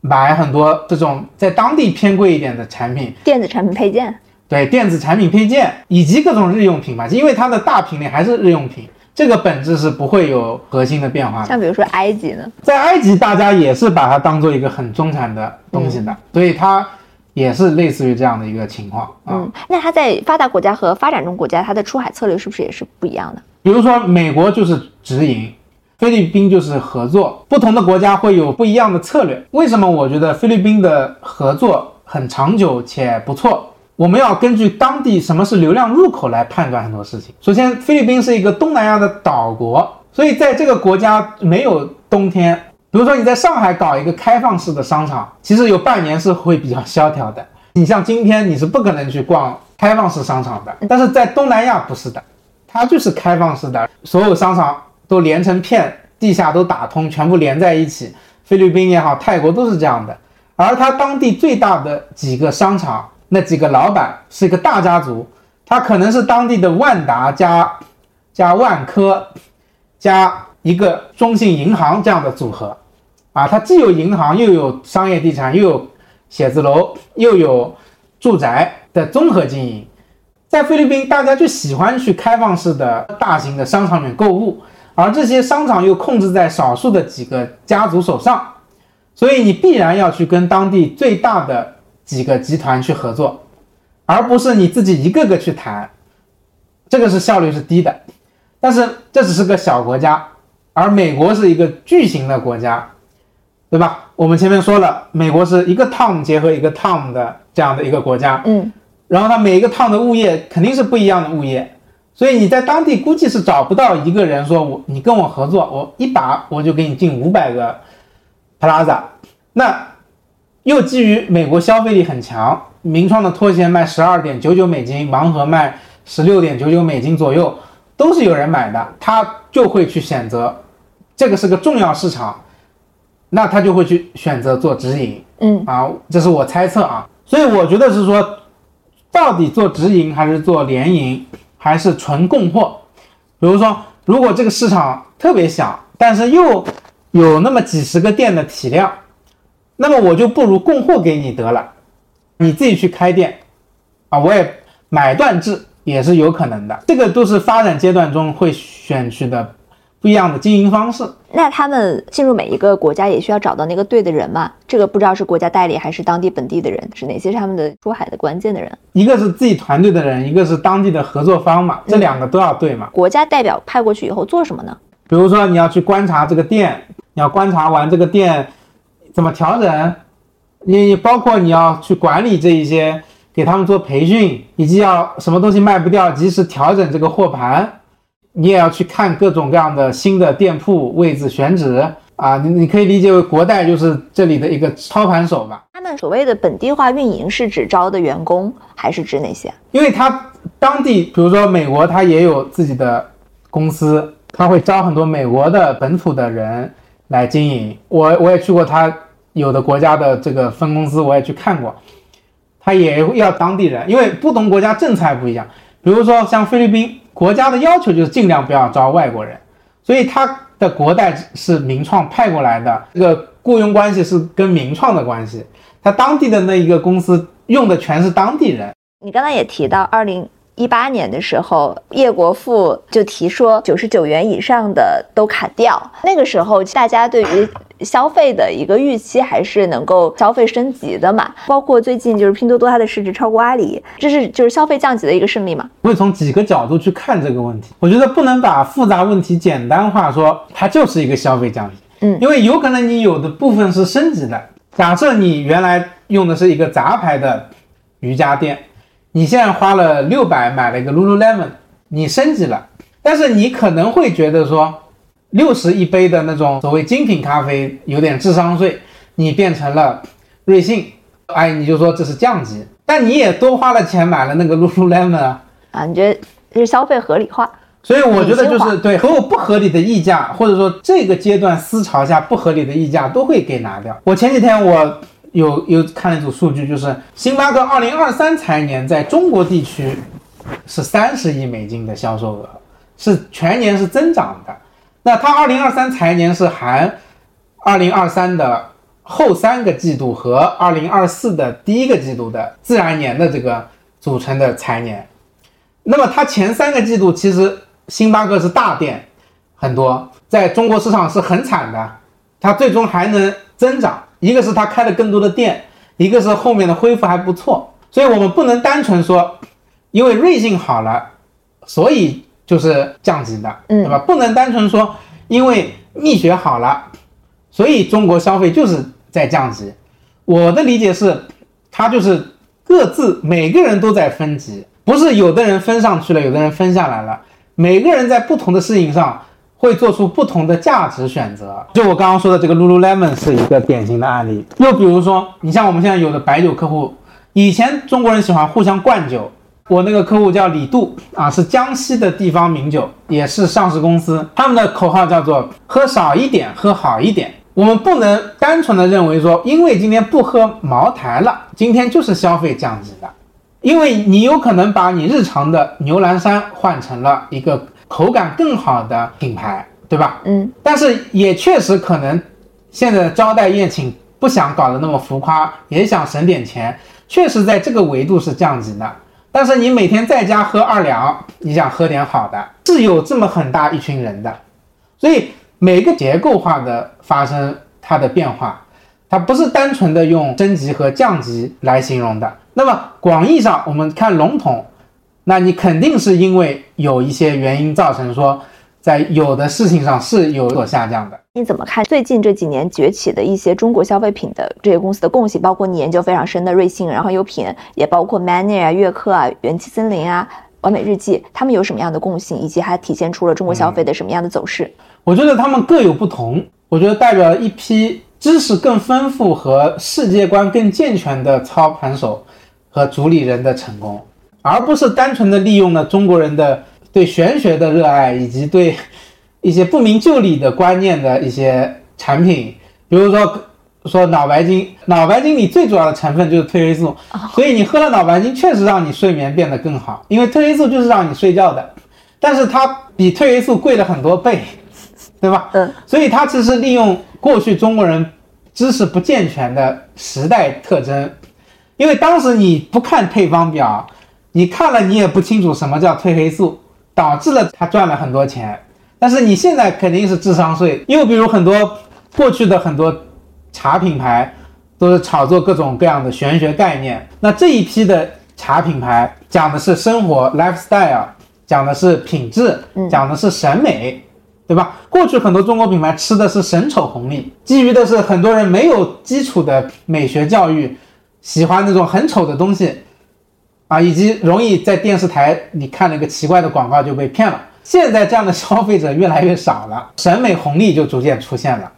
买很多这种在当地偏贵一点的产品，电子产品配件。对电子产品配件以及各种日用品吧，因为它的大品类还是日用品，这个本质是不会有核心的变化的。像比如说埃及呢？在埃及，大家也是把它当做一个很中产的东西的，所以它也是类似于这样的一个情况啊。嗯，那它在发达国家和发展中国家，它的出海策略是不是也是不一样的？比如说美国就是直营，菲律宾就是合作，不同的国家会有不一样的策略。为什么我觉得菲律宾的合作很长久且不错？我们要根据当地什么是流量入口来判断很多事情。首先，菲律宾是一个东南亚的岛国，所以在这个国家没有冬天。比如说你在上海搞一个开放式的商场，其实有半年是会比较萧条的。你像今天你是不可能去逛开放式商场的，但是在东南亚不是的，它就是开放式的，所有商场都连成片，地下都打通，全部连在一起。菲律宾也好，泰国都是这样的。而它当地最大的几个商场，那几个老板是一个大家族，他可能是当地的万达加加万科加一个中信银行这样的组合，啊，它既有银行，又有商业地产，又有写字楼，又有住宅的综合经营。在菲律宾，大家就喜欢去开放式的大型的商场里面购物，而这些商场又控制在少数的几个家族手上，所以你必然要去跟当地最大的几个集团去合作，而不是你自己一个个去谈，这个是效率是低的。但是这只是个小国家，而美国是一个巨型的国家，对吧？我们前面说了，美国是一个 town 结合一个 town 的这样的一个国家，嗯，然后它每一个 town 的物业肯定是不一样的物业，所以你在当地估计是找不到一个人说我你跟我合作，我一把我就给你进五百个 plaza，那又基于美国消费力很强，名创的拖鞋卖十二点九九美金，盲盒卖十六点九九美金左右，都是有人买的，他就会去选择，这个是个重要市场，那他就会去选择做直营。嗯啊，这是我猜测啊，所以我觉得是说，到底做直营还是做联营，还是纯供货？比如说，如果这个市场特别小，但是又有那么几十个店的体量，那么我就不如供货给你得了，你自己去开店，啊，我也买断制也是有可能的，这个都是发展阶段中会选取的不一样的经营方式。那他们进入每一个国家也需要找到那个对的人嘛？这个不知道是国家代理还是当地本地的人，是哪些是他们的出海的关键的人？一个是自己团队的人，一个是当地的合作方嘛，这两个都要对嘛。国家代表派过去以后做什么呢？比如说你要去观察这个店，你要观察完这个店怎么调整，你包括你要去管理这一些，给他们做培训，以及要什么东西卖不掉，及时调整这个货盘。你也要去看各种各样的新的店铺位置选址啊，你你可以理解为国代就是这里的一个操盘手吧。他们所谓的本地化运营是指招的员工，还是指哪些？因为他当地，比如说美国，他也有自己的公司，他会招很多美国的本土的人来经营。我我也去过他有的国家的这个分公司，我也去看过，他也要当地人，因为不同国家政策不一样。比如说像菲律宾。国家的要求就是尽量不要招外国人，所以他的国代是名创派过来的，这个雇佣关系是跟名创的关系，他当地的那一个公司用的全是当地人。你刚才也提到，二零一八年的时候，叶国富就提说九十九元以上的都砍掉，那个时候大家对于。消费的一个预期还是能够消费升级的嘛？包括最近就是拼多多它的市值超过阿里，这是就是消费降级的一个胜利嘛？会从几个角度去看这个问题。我觉得不能把复杂问题简单化，说它就是一个消费降级。嗯，因为有可能你有的部分是升级的。假设你原来用的是一个杂牌的瑜伽垫，你现在花了六百买了一个 Lululemon，你升级了，但是你可能会觉得说。六十一杯的那种所谓精品咖啡有点智商税，你变成了瑞幸，哎，你就说这是降级，但你也多花了钱买了那个 Lululemon 啊，啊，你觉得这是消费合理化？所以我觉得就是对和我不合理的溢价，或者说这个阶段思潮下不合理的溢价都会给拿掉。我前几天我有有看了一组数据，就是星巴克二零二三财年在中国地区是三十亿美金的销售额，是全年是增长的。那它二零二三财年是含二零二三的后三个季度和二零二四的第一个季度的自然年的这个组成的财年。那么它前三个季度其实星巴克是大店很多，在中国市场是很惨的，它最终还能增长。一个是他开了更多的店，一个是后面的恢复还不错。所以我们不能单纯说，因为瑞幸好了，所以。就是降级的，对吧？不能单纯说因为蜜雪好了，所以中国消费就是在降级。我的理解是，它就是各自每个人都在分级，不是有的人分上去了，有的人分下来了。每个人在不同的事情上会做出不同的价值选择。就我刚刚说的这个 Lululemon 是一个典型的案例。又比如说，你像我们现在有的白酒客户，以前中国人喜欢互相灌酒。我那个客户叫李杜啊，是江西的地方名酒，也是上市公司。他们的口号叫做“喝少一点，喝好一点”。我们不能单纯的认为说，因为今天不喝茅台了，今天就是消费降级的。因为你有可能把你日常的牛栏山换成了一个口感更好的品牌，对吧？嗯。但是也确实可能，现在招待宴请不想搞得那么浮夸，也想省点钱，确实在这个维度是降级的。但是你每天在家喝二两，你想喝点好的，是有这么很大一群人的，所以每个结构化的发生它的变化，它不是单纯的用升级和降级来形容的。那么广义上，我们看笼统，那你肯定是因为有一些原因造成说。在有的事情上是有所下降的。你怎么看最近这几年崛起的一些中国消费品的这些公司的共性？包括你研究非常深的瑞幸，然后优品，也包括 Many 啊、悦刻啊、元气森林啊、完美日记，他们有什么样的共性，以及还体现出了中国消费的什么样的走势？我觉得他们各有不同。我觉得代表了一批知识更丰富和世界观更健全的操盘手和主理人的成功，而不是单纯的利用了中国人的。对玄学的热爱，以及对一些不明就里的观念的一些产品，比如说说脑白金，脑白金里最主要的成分就是褪黑素，所以你喝了脑白金确实让你睡眠变得更好，因为褪黑素就是让你睡觉的，但是它比褪黑素贵了很多倍，对吧？嗯，所以它其实利用过去中国人知识不健全的时代特征，因为当时你不看配方表，你看了你也不清楚什么叫褪黑素。导致了他赚了很多钱，但是你现在肯定是智商税，又比如很多过去的很多茶品牌都是炒作各种各样的玄学概念，那这一批的茶品牌讲的是生活 lifestyle，讲的是品质，讲的是审美，对吧？过去很多中国品牌吃的是神丑红利，基于的是很多人没有基础的美学教育，喜欢那种很丑的东西。啊，以及容易在电视台你看了一个奇怪的广告就被骗了。现在这样的消费者越来越少了，审美红利就逐渐出现了。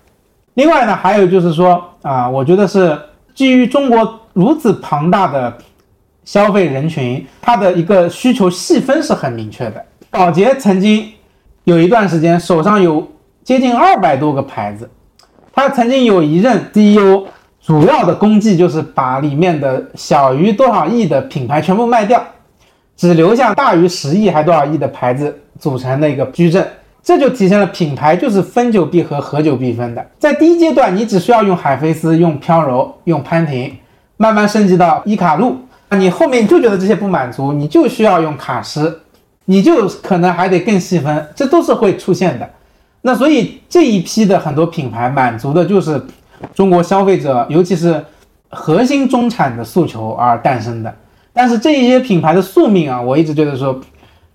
另外呢，还有就是说啊，我觉得是基于中国如此庞大的消费人群，它的一个需求细分是很明确的。宝洁曾经有一段时间手上有接近二百多个牌子，他曾经有一任 CEO。主要的功绩就是把里面的小于多少亿的品牌全部卖掉，只留下大于十亿还多少亿的牌子组成的一个矩阵，这就体现了品牌就是分久必合，合久必分的。在第一阶段，你只需要用海飞丝、用飘柔、用潘婷，慢慢升级到伊卡璐，你后面就觉得这些不满足，你就需要用卡诗，你就可能还得更细分，这都是会出现的。那所以这一批的很多品牌满足的就是。中国消费者，尤其是核心中产的诉求而诞生的。但是这一些品牌的宿命啊，我一直觉得说，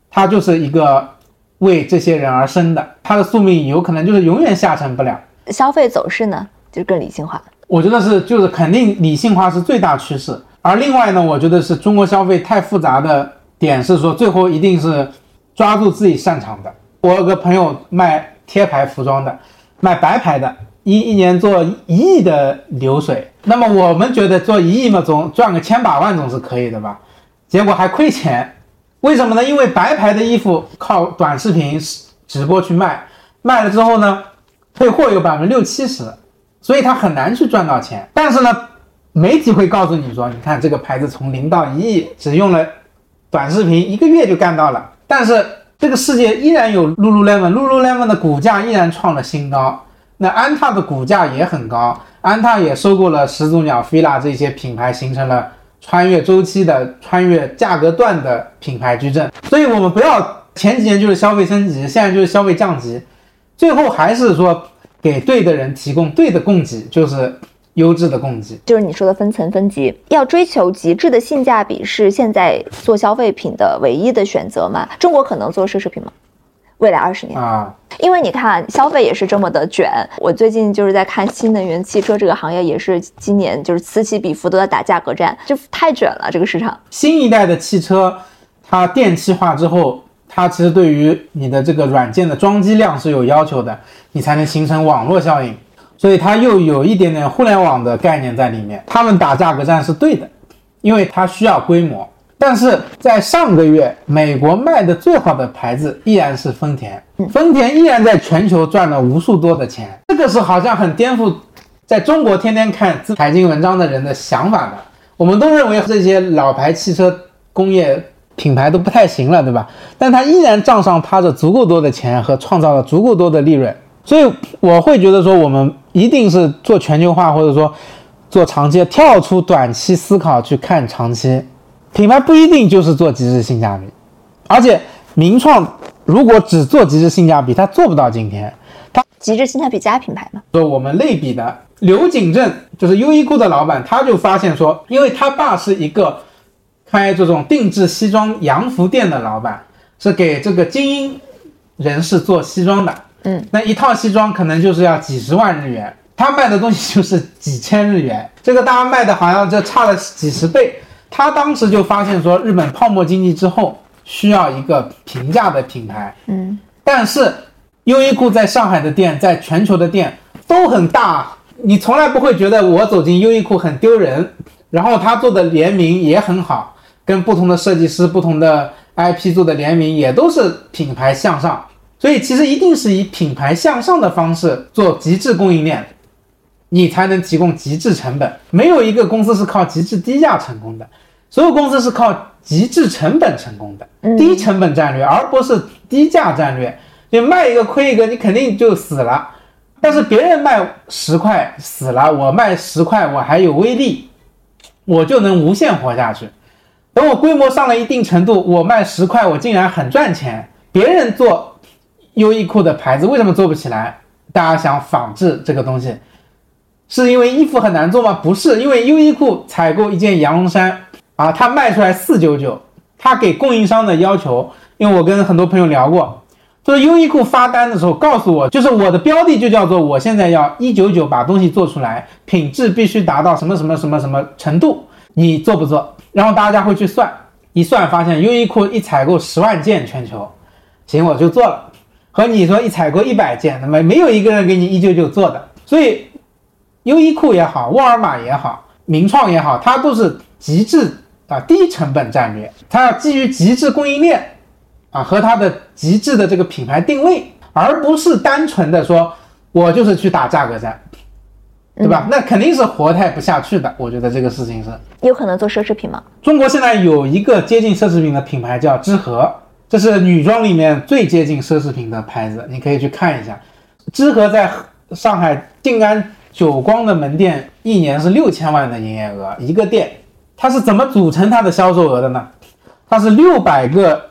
它就是一个为这些人而生的，它的宿命有可能就是永远下沉不了。消费走势呢，就更理性化。我觉得是，就是肯定理性化是最大趋势。而另外呢，我觉得是中国消费太复杂的点是说，最后一定是抓住自己擅长的。我有个朋友卖贴牌服装的，卖白牌的。一一年做一亿的流水，那么我们觉得做一亿嘛，总赚个千把万总是可以的吧？结果还亏钱，为什么呢？因为白牌的衣服靠短视频直播去卖，卖了之后呢，退货有百分之六七十，所以他很难去赚到钱。但是呢，媒体会告诉你说，你看这个牌子从零到一亿，只用了短视频一个月就干到了。但是这个世界依然有 lululemon，lululemon 的股价依然创了新高。那安踏的股价也很高，安踏也收购了始祖鸟、fila 这些品牌，形成了穿越周期的、穿越价格段的品牌矩阵。所以，我们不要前几年就是消费升级，现在就是消费降级，最后还是说给对的人提供对的供给，就是优质的供给。就是你说的分层分级，要追求极致的性价比，是现在做消费品的唯一的选择吗？中国可能做奢侈品吗？未来二十年啊，因为你看消费也是这么的卷。我最近就是在看新能源汽车这个行业，也是今年就是此起彼伏都在打价格战，就太卷了这个市场。新一代的汽车，它电气化之后，它其实对于你的这个软件的装机量是有要求的，你才能形成网络效应，所以它又有一点点互联网的概念在里面。他们打价格战是对的，因为它需要规模。但是在上个月，美国卖的最好的牌子依然是丰田，丰田依然在全球赚了无数多的钱。这个是好像很颠覆在中国天天看财经文章的人的想法的。我们都认为这些老牌汽车工业品牌都不太行了，对吧？但它依然账上趴着足够多的钱和创造了足够多的利润。所以我会觉得说，我们一定是做全球化，或者说做长期，跳出短期思考去看长期。品牌不一定就是做极致性价比，而且名创如果只做极致性价比，它做不到今天。它极致性价比加品牌嘛？说我们类比的刘景正就是优衣库的老板，他就发现说，因为他爸是一个开这种定制西装洋服店的老板，是给这个精英人士做西装的。嗯，那一套西装可能就是要几十万日元，他卖的东西就是几千日元，这个大家卖的好像就差了几十倍。他当时就发现说，日本泡沫经济之后需要一个平价的品牌。嗯，但是优衣库在上海的店，在全球的店都很大，你从来不会觉得我走进优衣库很丢人。然后他做的联名也很好，跟不同的设计师、不同的 IP 做的联名也都是品牌向上。所以其实一定是以品牌向上的方式做极致供应链。你才能提供极致成本，没有一个公司是靠极致低价成功的，所有公司是靠极致成本成功的，低成本战略，而不是低价战略。你卖一个亏一个，你肯定就死了。但是别人卖十块死了，我卖十块我还有威力，我就能无限活下去。等我规模上了一定程度，我卖十块我竟然很赚钱。别人做优衣库的牌子为什么做不起来？大家想仿制这个东西，是因为衣服很难做吗？不是，因为优衣库采购一件羊绒衫啊，它卖出来四九九，它给供应商的要求，因为我跟很多朋友聊过，就是优衣库发单的时候告诉我，就是我的标的就叫做我现在要一九九把东西做出来，品质必须达到什么什么什么什么程度，你做不做？然后大家会去算，一算发现优衣库一采购十万件全球，行我就做了。和你说一采购一百件，那么没有一个人给你一九九做的，所以优衣库也好，沃尔玛也好，名创也好，它都是极致啊低成本战略，它要基于极致供应链啊和它的极致的这个品牌定位，而不是单纯的说我就是去打价格战，对吧？那肯定是活态不下去的。我觉得这个事情是有可能做奢侈品吗？中国现在有一个接近奢侈品的品牌叫知和。这是女装里面最接近奢侈品的牌子，你可以去看一下。知和在上海静安久光的门店一年是六千万的营业额，一个店，它是怎么组成它的销售额的呢？它是六百个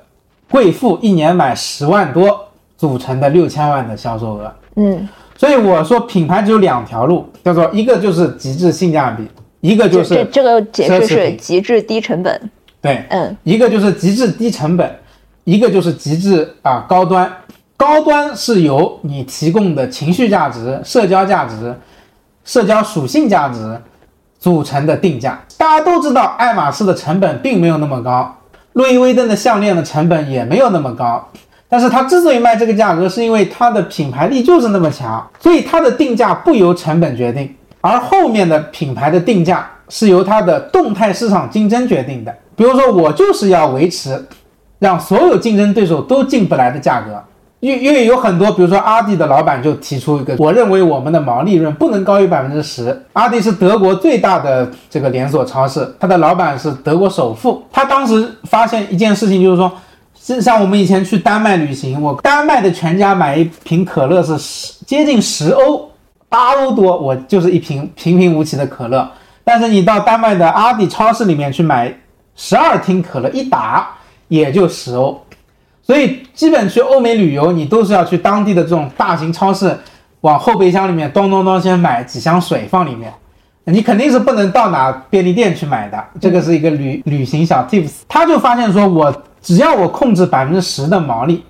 贵妇一年买十万多组成的六千万的销售额。嗯，所以我说品牌只有两条路，叫做一个就是极致性价比，一个就是这这个解释是极致低成本。对，嗯，一个就是极致低成本。一个就是极致啊高端，高端是由你提供的情绪价值、社交价值、社交属性价值组成的定价。大家都知道，爱马仕的成本并没有那么高，路易威登的项链的成本也没有那么高，但是它之所以卖这个价格，是因为它的品牌力就是那么强，所以它的定价不由成本决定，而后面的品牌的定价是由它的动态市场竞争决定的。比如说，我就是要维持。让所有竞争对手都进不来的价格，因因为有很多，比如说阿迪的老板就提出一个，我认为我们的毛利润不能高于百分之十。阿迪是德国最大的这个连锁超市，它的老板是德国首富。他当时发现一件事情，就是说，像我们以前去丹麦旅行，我丹麦的全家买一瓶可乐是十接近十欧，八欧多，我就是一瓶平平无奇的可乐。但是你到丹麦的阿迪超市里面去买十二听可乐，一打。也就十欧，所以基本去欧美旅游，你都是要去当地的这种大型超市，往后备箱里面咚咚咚先买几箱水放里面，你肯定是不能到哪便利店去买的。这个是一个旅旅行小 tips。他就发现说，我只要我控制百分之十的毛利，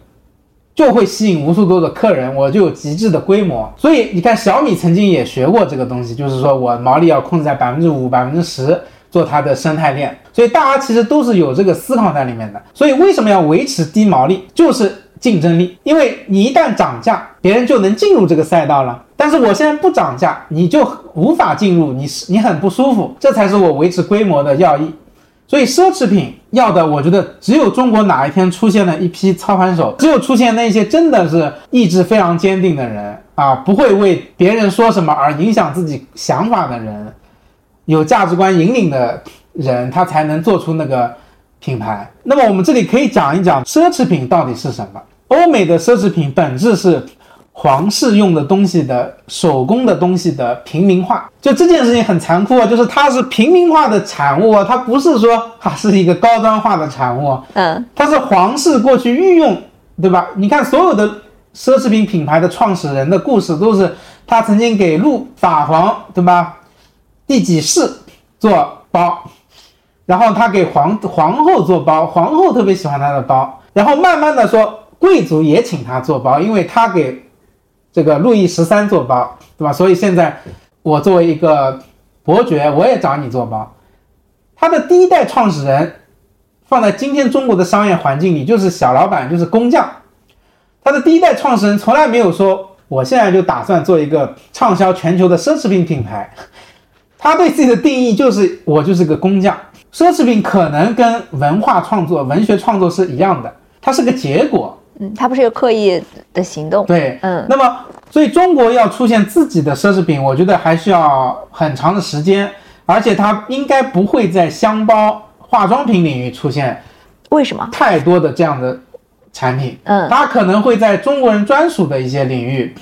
就会吸引无数多的客人，我就有极致的规模。所以你看，小米曾经也学过这个东西，就是说我毛利要控制在百分之五、百分之十。做它的生态链，所以大家其实都是有这个思考在里面的。所以为什么要维持低毛利，就是竞争力。因为你一旦涨价，别人就能进入这个赛道了。但是我现在不涨价，你就无法进入，你是你很不舒服。这才是我维持规模的要义。所以奢侈品要的，我觉得只有中国哪一天出现了一批操盘手，只有出现那些真的是意志非常坚定的人啊，不会为别人说什么而影响自己想法的人。有价值观引领的人，他才能做出那个品牌。那么我们这里可以讲一讲奢侈品到底是什么？欧美的奢侈品本质是皇室用的东西的手工的东西的平民化。就这件事情很残酷啊，就是它是平民化的产物啊，它不是说它是一个高端化的产物。嗯，它是皇室过去御用，对吧？你看所有的奢侈品品牌的创始人的故事，都是他曾经给路法皇，对吧？第几世做包，然后他给皇皇后做包，皇后特别喜欢他的包，然后慢慢的说贵族也请他做包，因为他给这个路易十三做包，对吧？所以现在我作为一个伯爵，我也找你做包。他的第一代创始人放在今天中国的商业环境里，就是小老板，就是工匠。他的第一代创始人从来没有说，我现在就打算做一个畅销全球的奢侈品品牌。他对自己的定义就是我就是个工匠。奢侈品可能跟文化创作、文学创作是一样的，它是个结果。嗯，它不是一个刻意的行动。对，嗯。那么，所以中国要出现自己的奢侈品，我觉得还需要很长的时间，而且它应该不会在箱包、化妆品领域出现。为什么？太多的这样的产品。嗯。它可能会在中国人专属的一些领域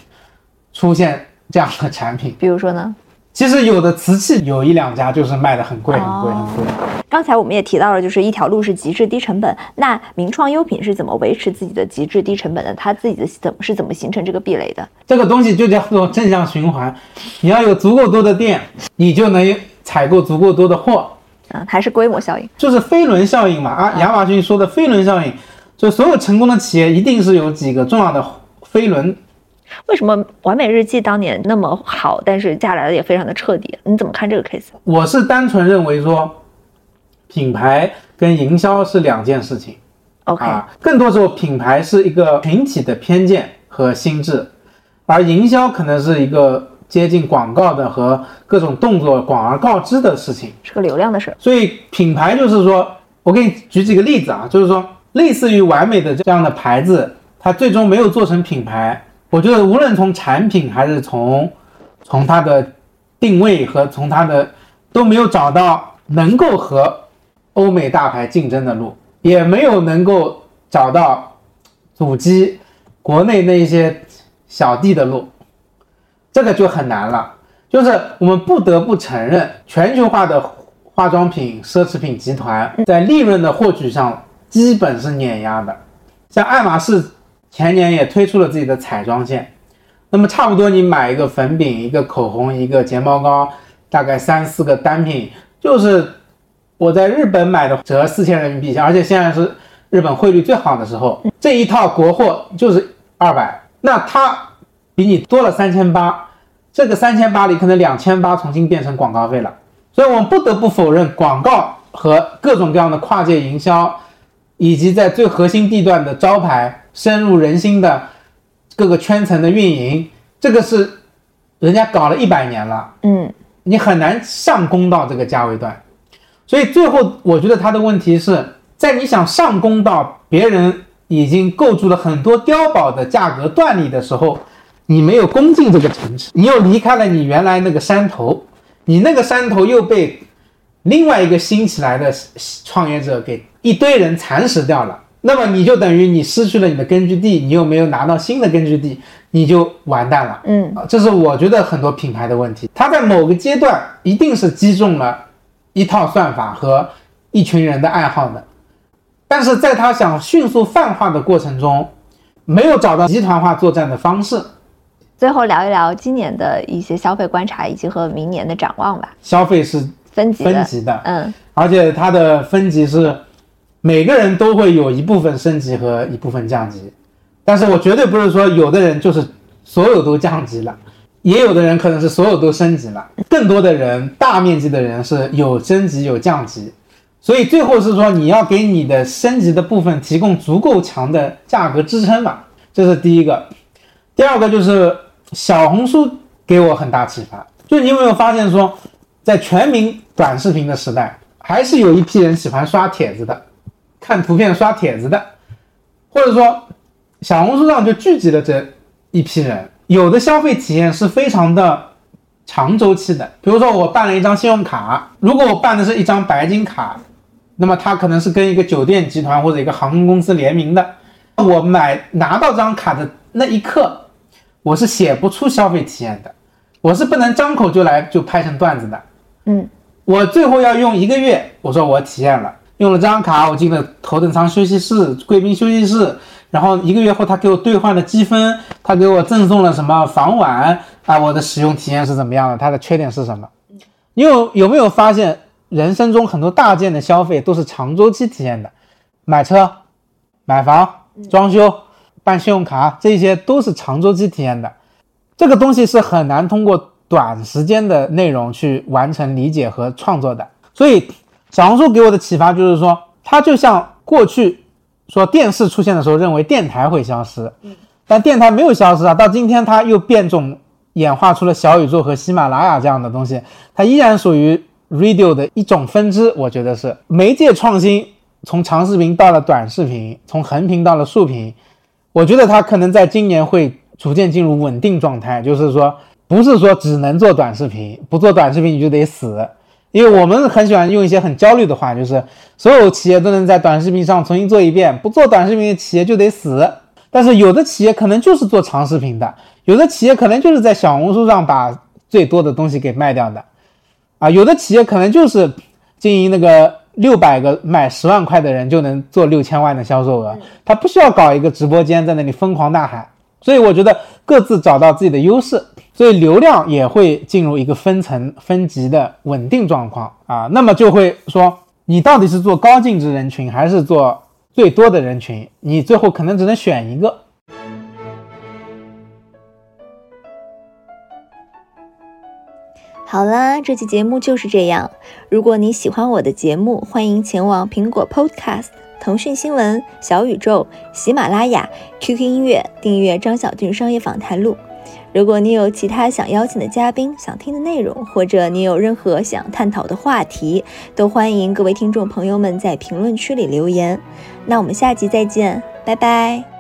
出现这样的产品。比如说呢？其实有的瓷器有一两家就是卖的很贵很贵很贵。刚才我们也提到了，就是一条路是极致低成本。那名创优品是怎么维持自己的极致低成本的？它自己的怎么是怎么形成这个壁垒的？这个东西就叫做正向循环。你要有足够多的店，你就能采购足够多的货。嗯，还是规模效应，就是飞轮效应嘛。啊，亚马逊说的飞轮效应，就所有成功的企业一定是有几个重要的飞轮。为什么完美日记当年那么好，但是下来的也非常的彻底？你怎么看这个 case？我是单纯认为说。品牌跟营销是两件事情，OK 啊，更多时候品牌是一个群体的偏见和心智，而营销可能是一个接近广告的和各种动作广而告之的事情，是个流量的事。所以品牌就是说，我给你举几个例子啊，就是说类似于完美的这样的牌子，它最终没有做成品牌，我觉得无论从产品还是从从它的定位和从它的都没有找到能够和。欧美大牌竞争的路也没有能够找到阻击国内那些小弟的路，这个就很难了。就是我们不得不承认，全球化的化妆品奢侈品集团在利润的获取上基本是碾压的。像爱马仕前年也推出了自己的彩妆线，那么差不多你买一个粉饼、一个口红、一个睫毛膏，大概三四个单品就是。我在日本买的折四千人民币，而且现在是日本汇率最好的时候，这一套国货就是二百，那它比你多了三千八，这个三千八里可能两千八重新变成广告费了，所以我们不得不否认，广告和各种各样的跨界营销，以及在最核心地段的招牌深入人心的各个圈层的运营，这个是人家搞了一百年了，嗯，你很难上攻到这个价位段。所以最后，我觉得他的问题是在你想上攻到别人已经构筑了很多碉堡的价格段里的时候，你没有攻进这个城市，你又离开了你原来那个山头，你那个山头又被另外一个新起来的创业者给一堆人蚕食掉了，那么你就等于你失去了你的根据地，你又没有拿到新的根据地，你就完蛋了。嗯，这是我觉得很多品牌的问题，它在某个阶段一定是击中了。一套算法和一群人的爱好的，但是在他想迅速泛化的过程中，没有找到集团化作战的方式。最后聊一聊今年的一些消费观察以及和明年的展望吧。消费是分级分级的，嗯，而且它的分级是每个人都会有一部分升级和一部分降级，但是我绝对不是说有的人就是所有都降级了。也有的人可能是所有都升级了，更多的人大面积的人是有升级有降级，所以最后是说你要给你的升级的部分提供足够强的价格支撑吧，这是第一个。第二个就是小红书给我很大启发，就你有没有发现说，在全民短视频的时代，还是有一批人喜欢刷帖子的，看图片刷帖子的，或者说小红书上就聚集了这一批人。有的消费体验是非常的长周期的，比如说我办了一张信用卡，如果我办的是一张白金卡，那么它可能是跟一个酒店集团或者一个航空公司联名的，我买拿到这张卡的那一刻，我是写不出消费体验的，我是不能张口就来就拍成段子的，嗯，我最后要用一个月，我说我体验了，用了这张卡，我进了头等舱休息室、贵宾休息室。然后一个月后，他给我兑换了积分，他给我赠送了什么房晚啊？我的使用体验是怎么样的？它的缺点是什么？你有有没有发现，人生中很多大件的消费都是长周期体验的，买车、买房、装修、办信用卡，这些都是长周期体验的。这个东西是很难通过短时间的内容去完成理解和创作的。所以，小红书给我的启发就是说，它就像过去。说电视出现的时候，认为电台会消失，但电台没有消失啊。到今天，它又变种演化出了小宇宙和喜马拉雅这样的东西，它依然属于 radio 的一种分支。我觉得是媒介创新，从长视频到了短视频，从横屏到了竖屏。我觉得它可能在今年会逐渐进入稳定状态，就是说，不是说只能做短视频，不做短视频你就得死。因为我们很喜欢用一些很焦虑的话，就是所有企业都能在短视频上重新做一遍，不做短视频的企业就得死。但是有的企业可能就是做长视频的，有的企业可能就是在小红书上把最多的东西给卖掉的，啊，有的企业可能就是经营那个六百个买十万块的人就能做六千万的销售额，他不需要搞一个直播间在那里疯狂呐喊。所以我觉得各自找到自己的优势，所以流量也会进入一个分层分级的稳定状况啊，那么就会说你到底是做高净值人群还是做最多的人群，你最后可能只能选一个。好啦，这期节目就是这样。如果你喜欢我的节目，欢迎前往苹果 Podcast、腾讯新闻、小宇宙、喜马拉雅、QQ 音乐订阅张小俊商业访谈录。如果你有其他想邀请的嘉宾、想听的内容，或者你有任何想探讨的话题，都欢迎各位听众朋友们在评论区里留言。那我们下集再见，拜拜。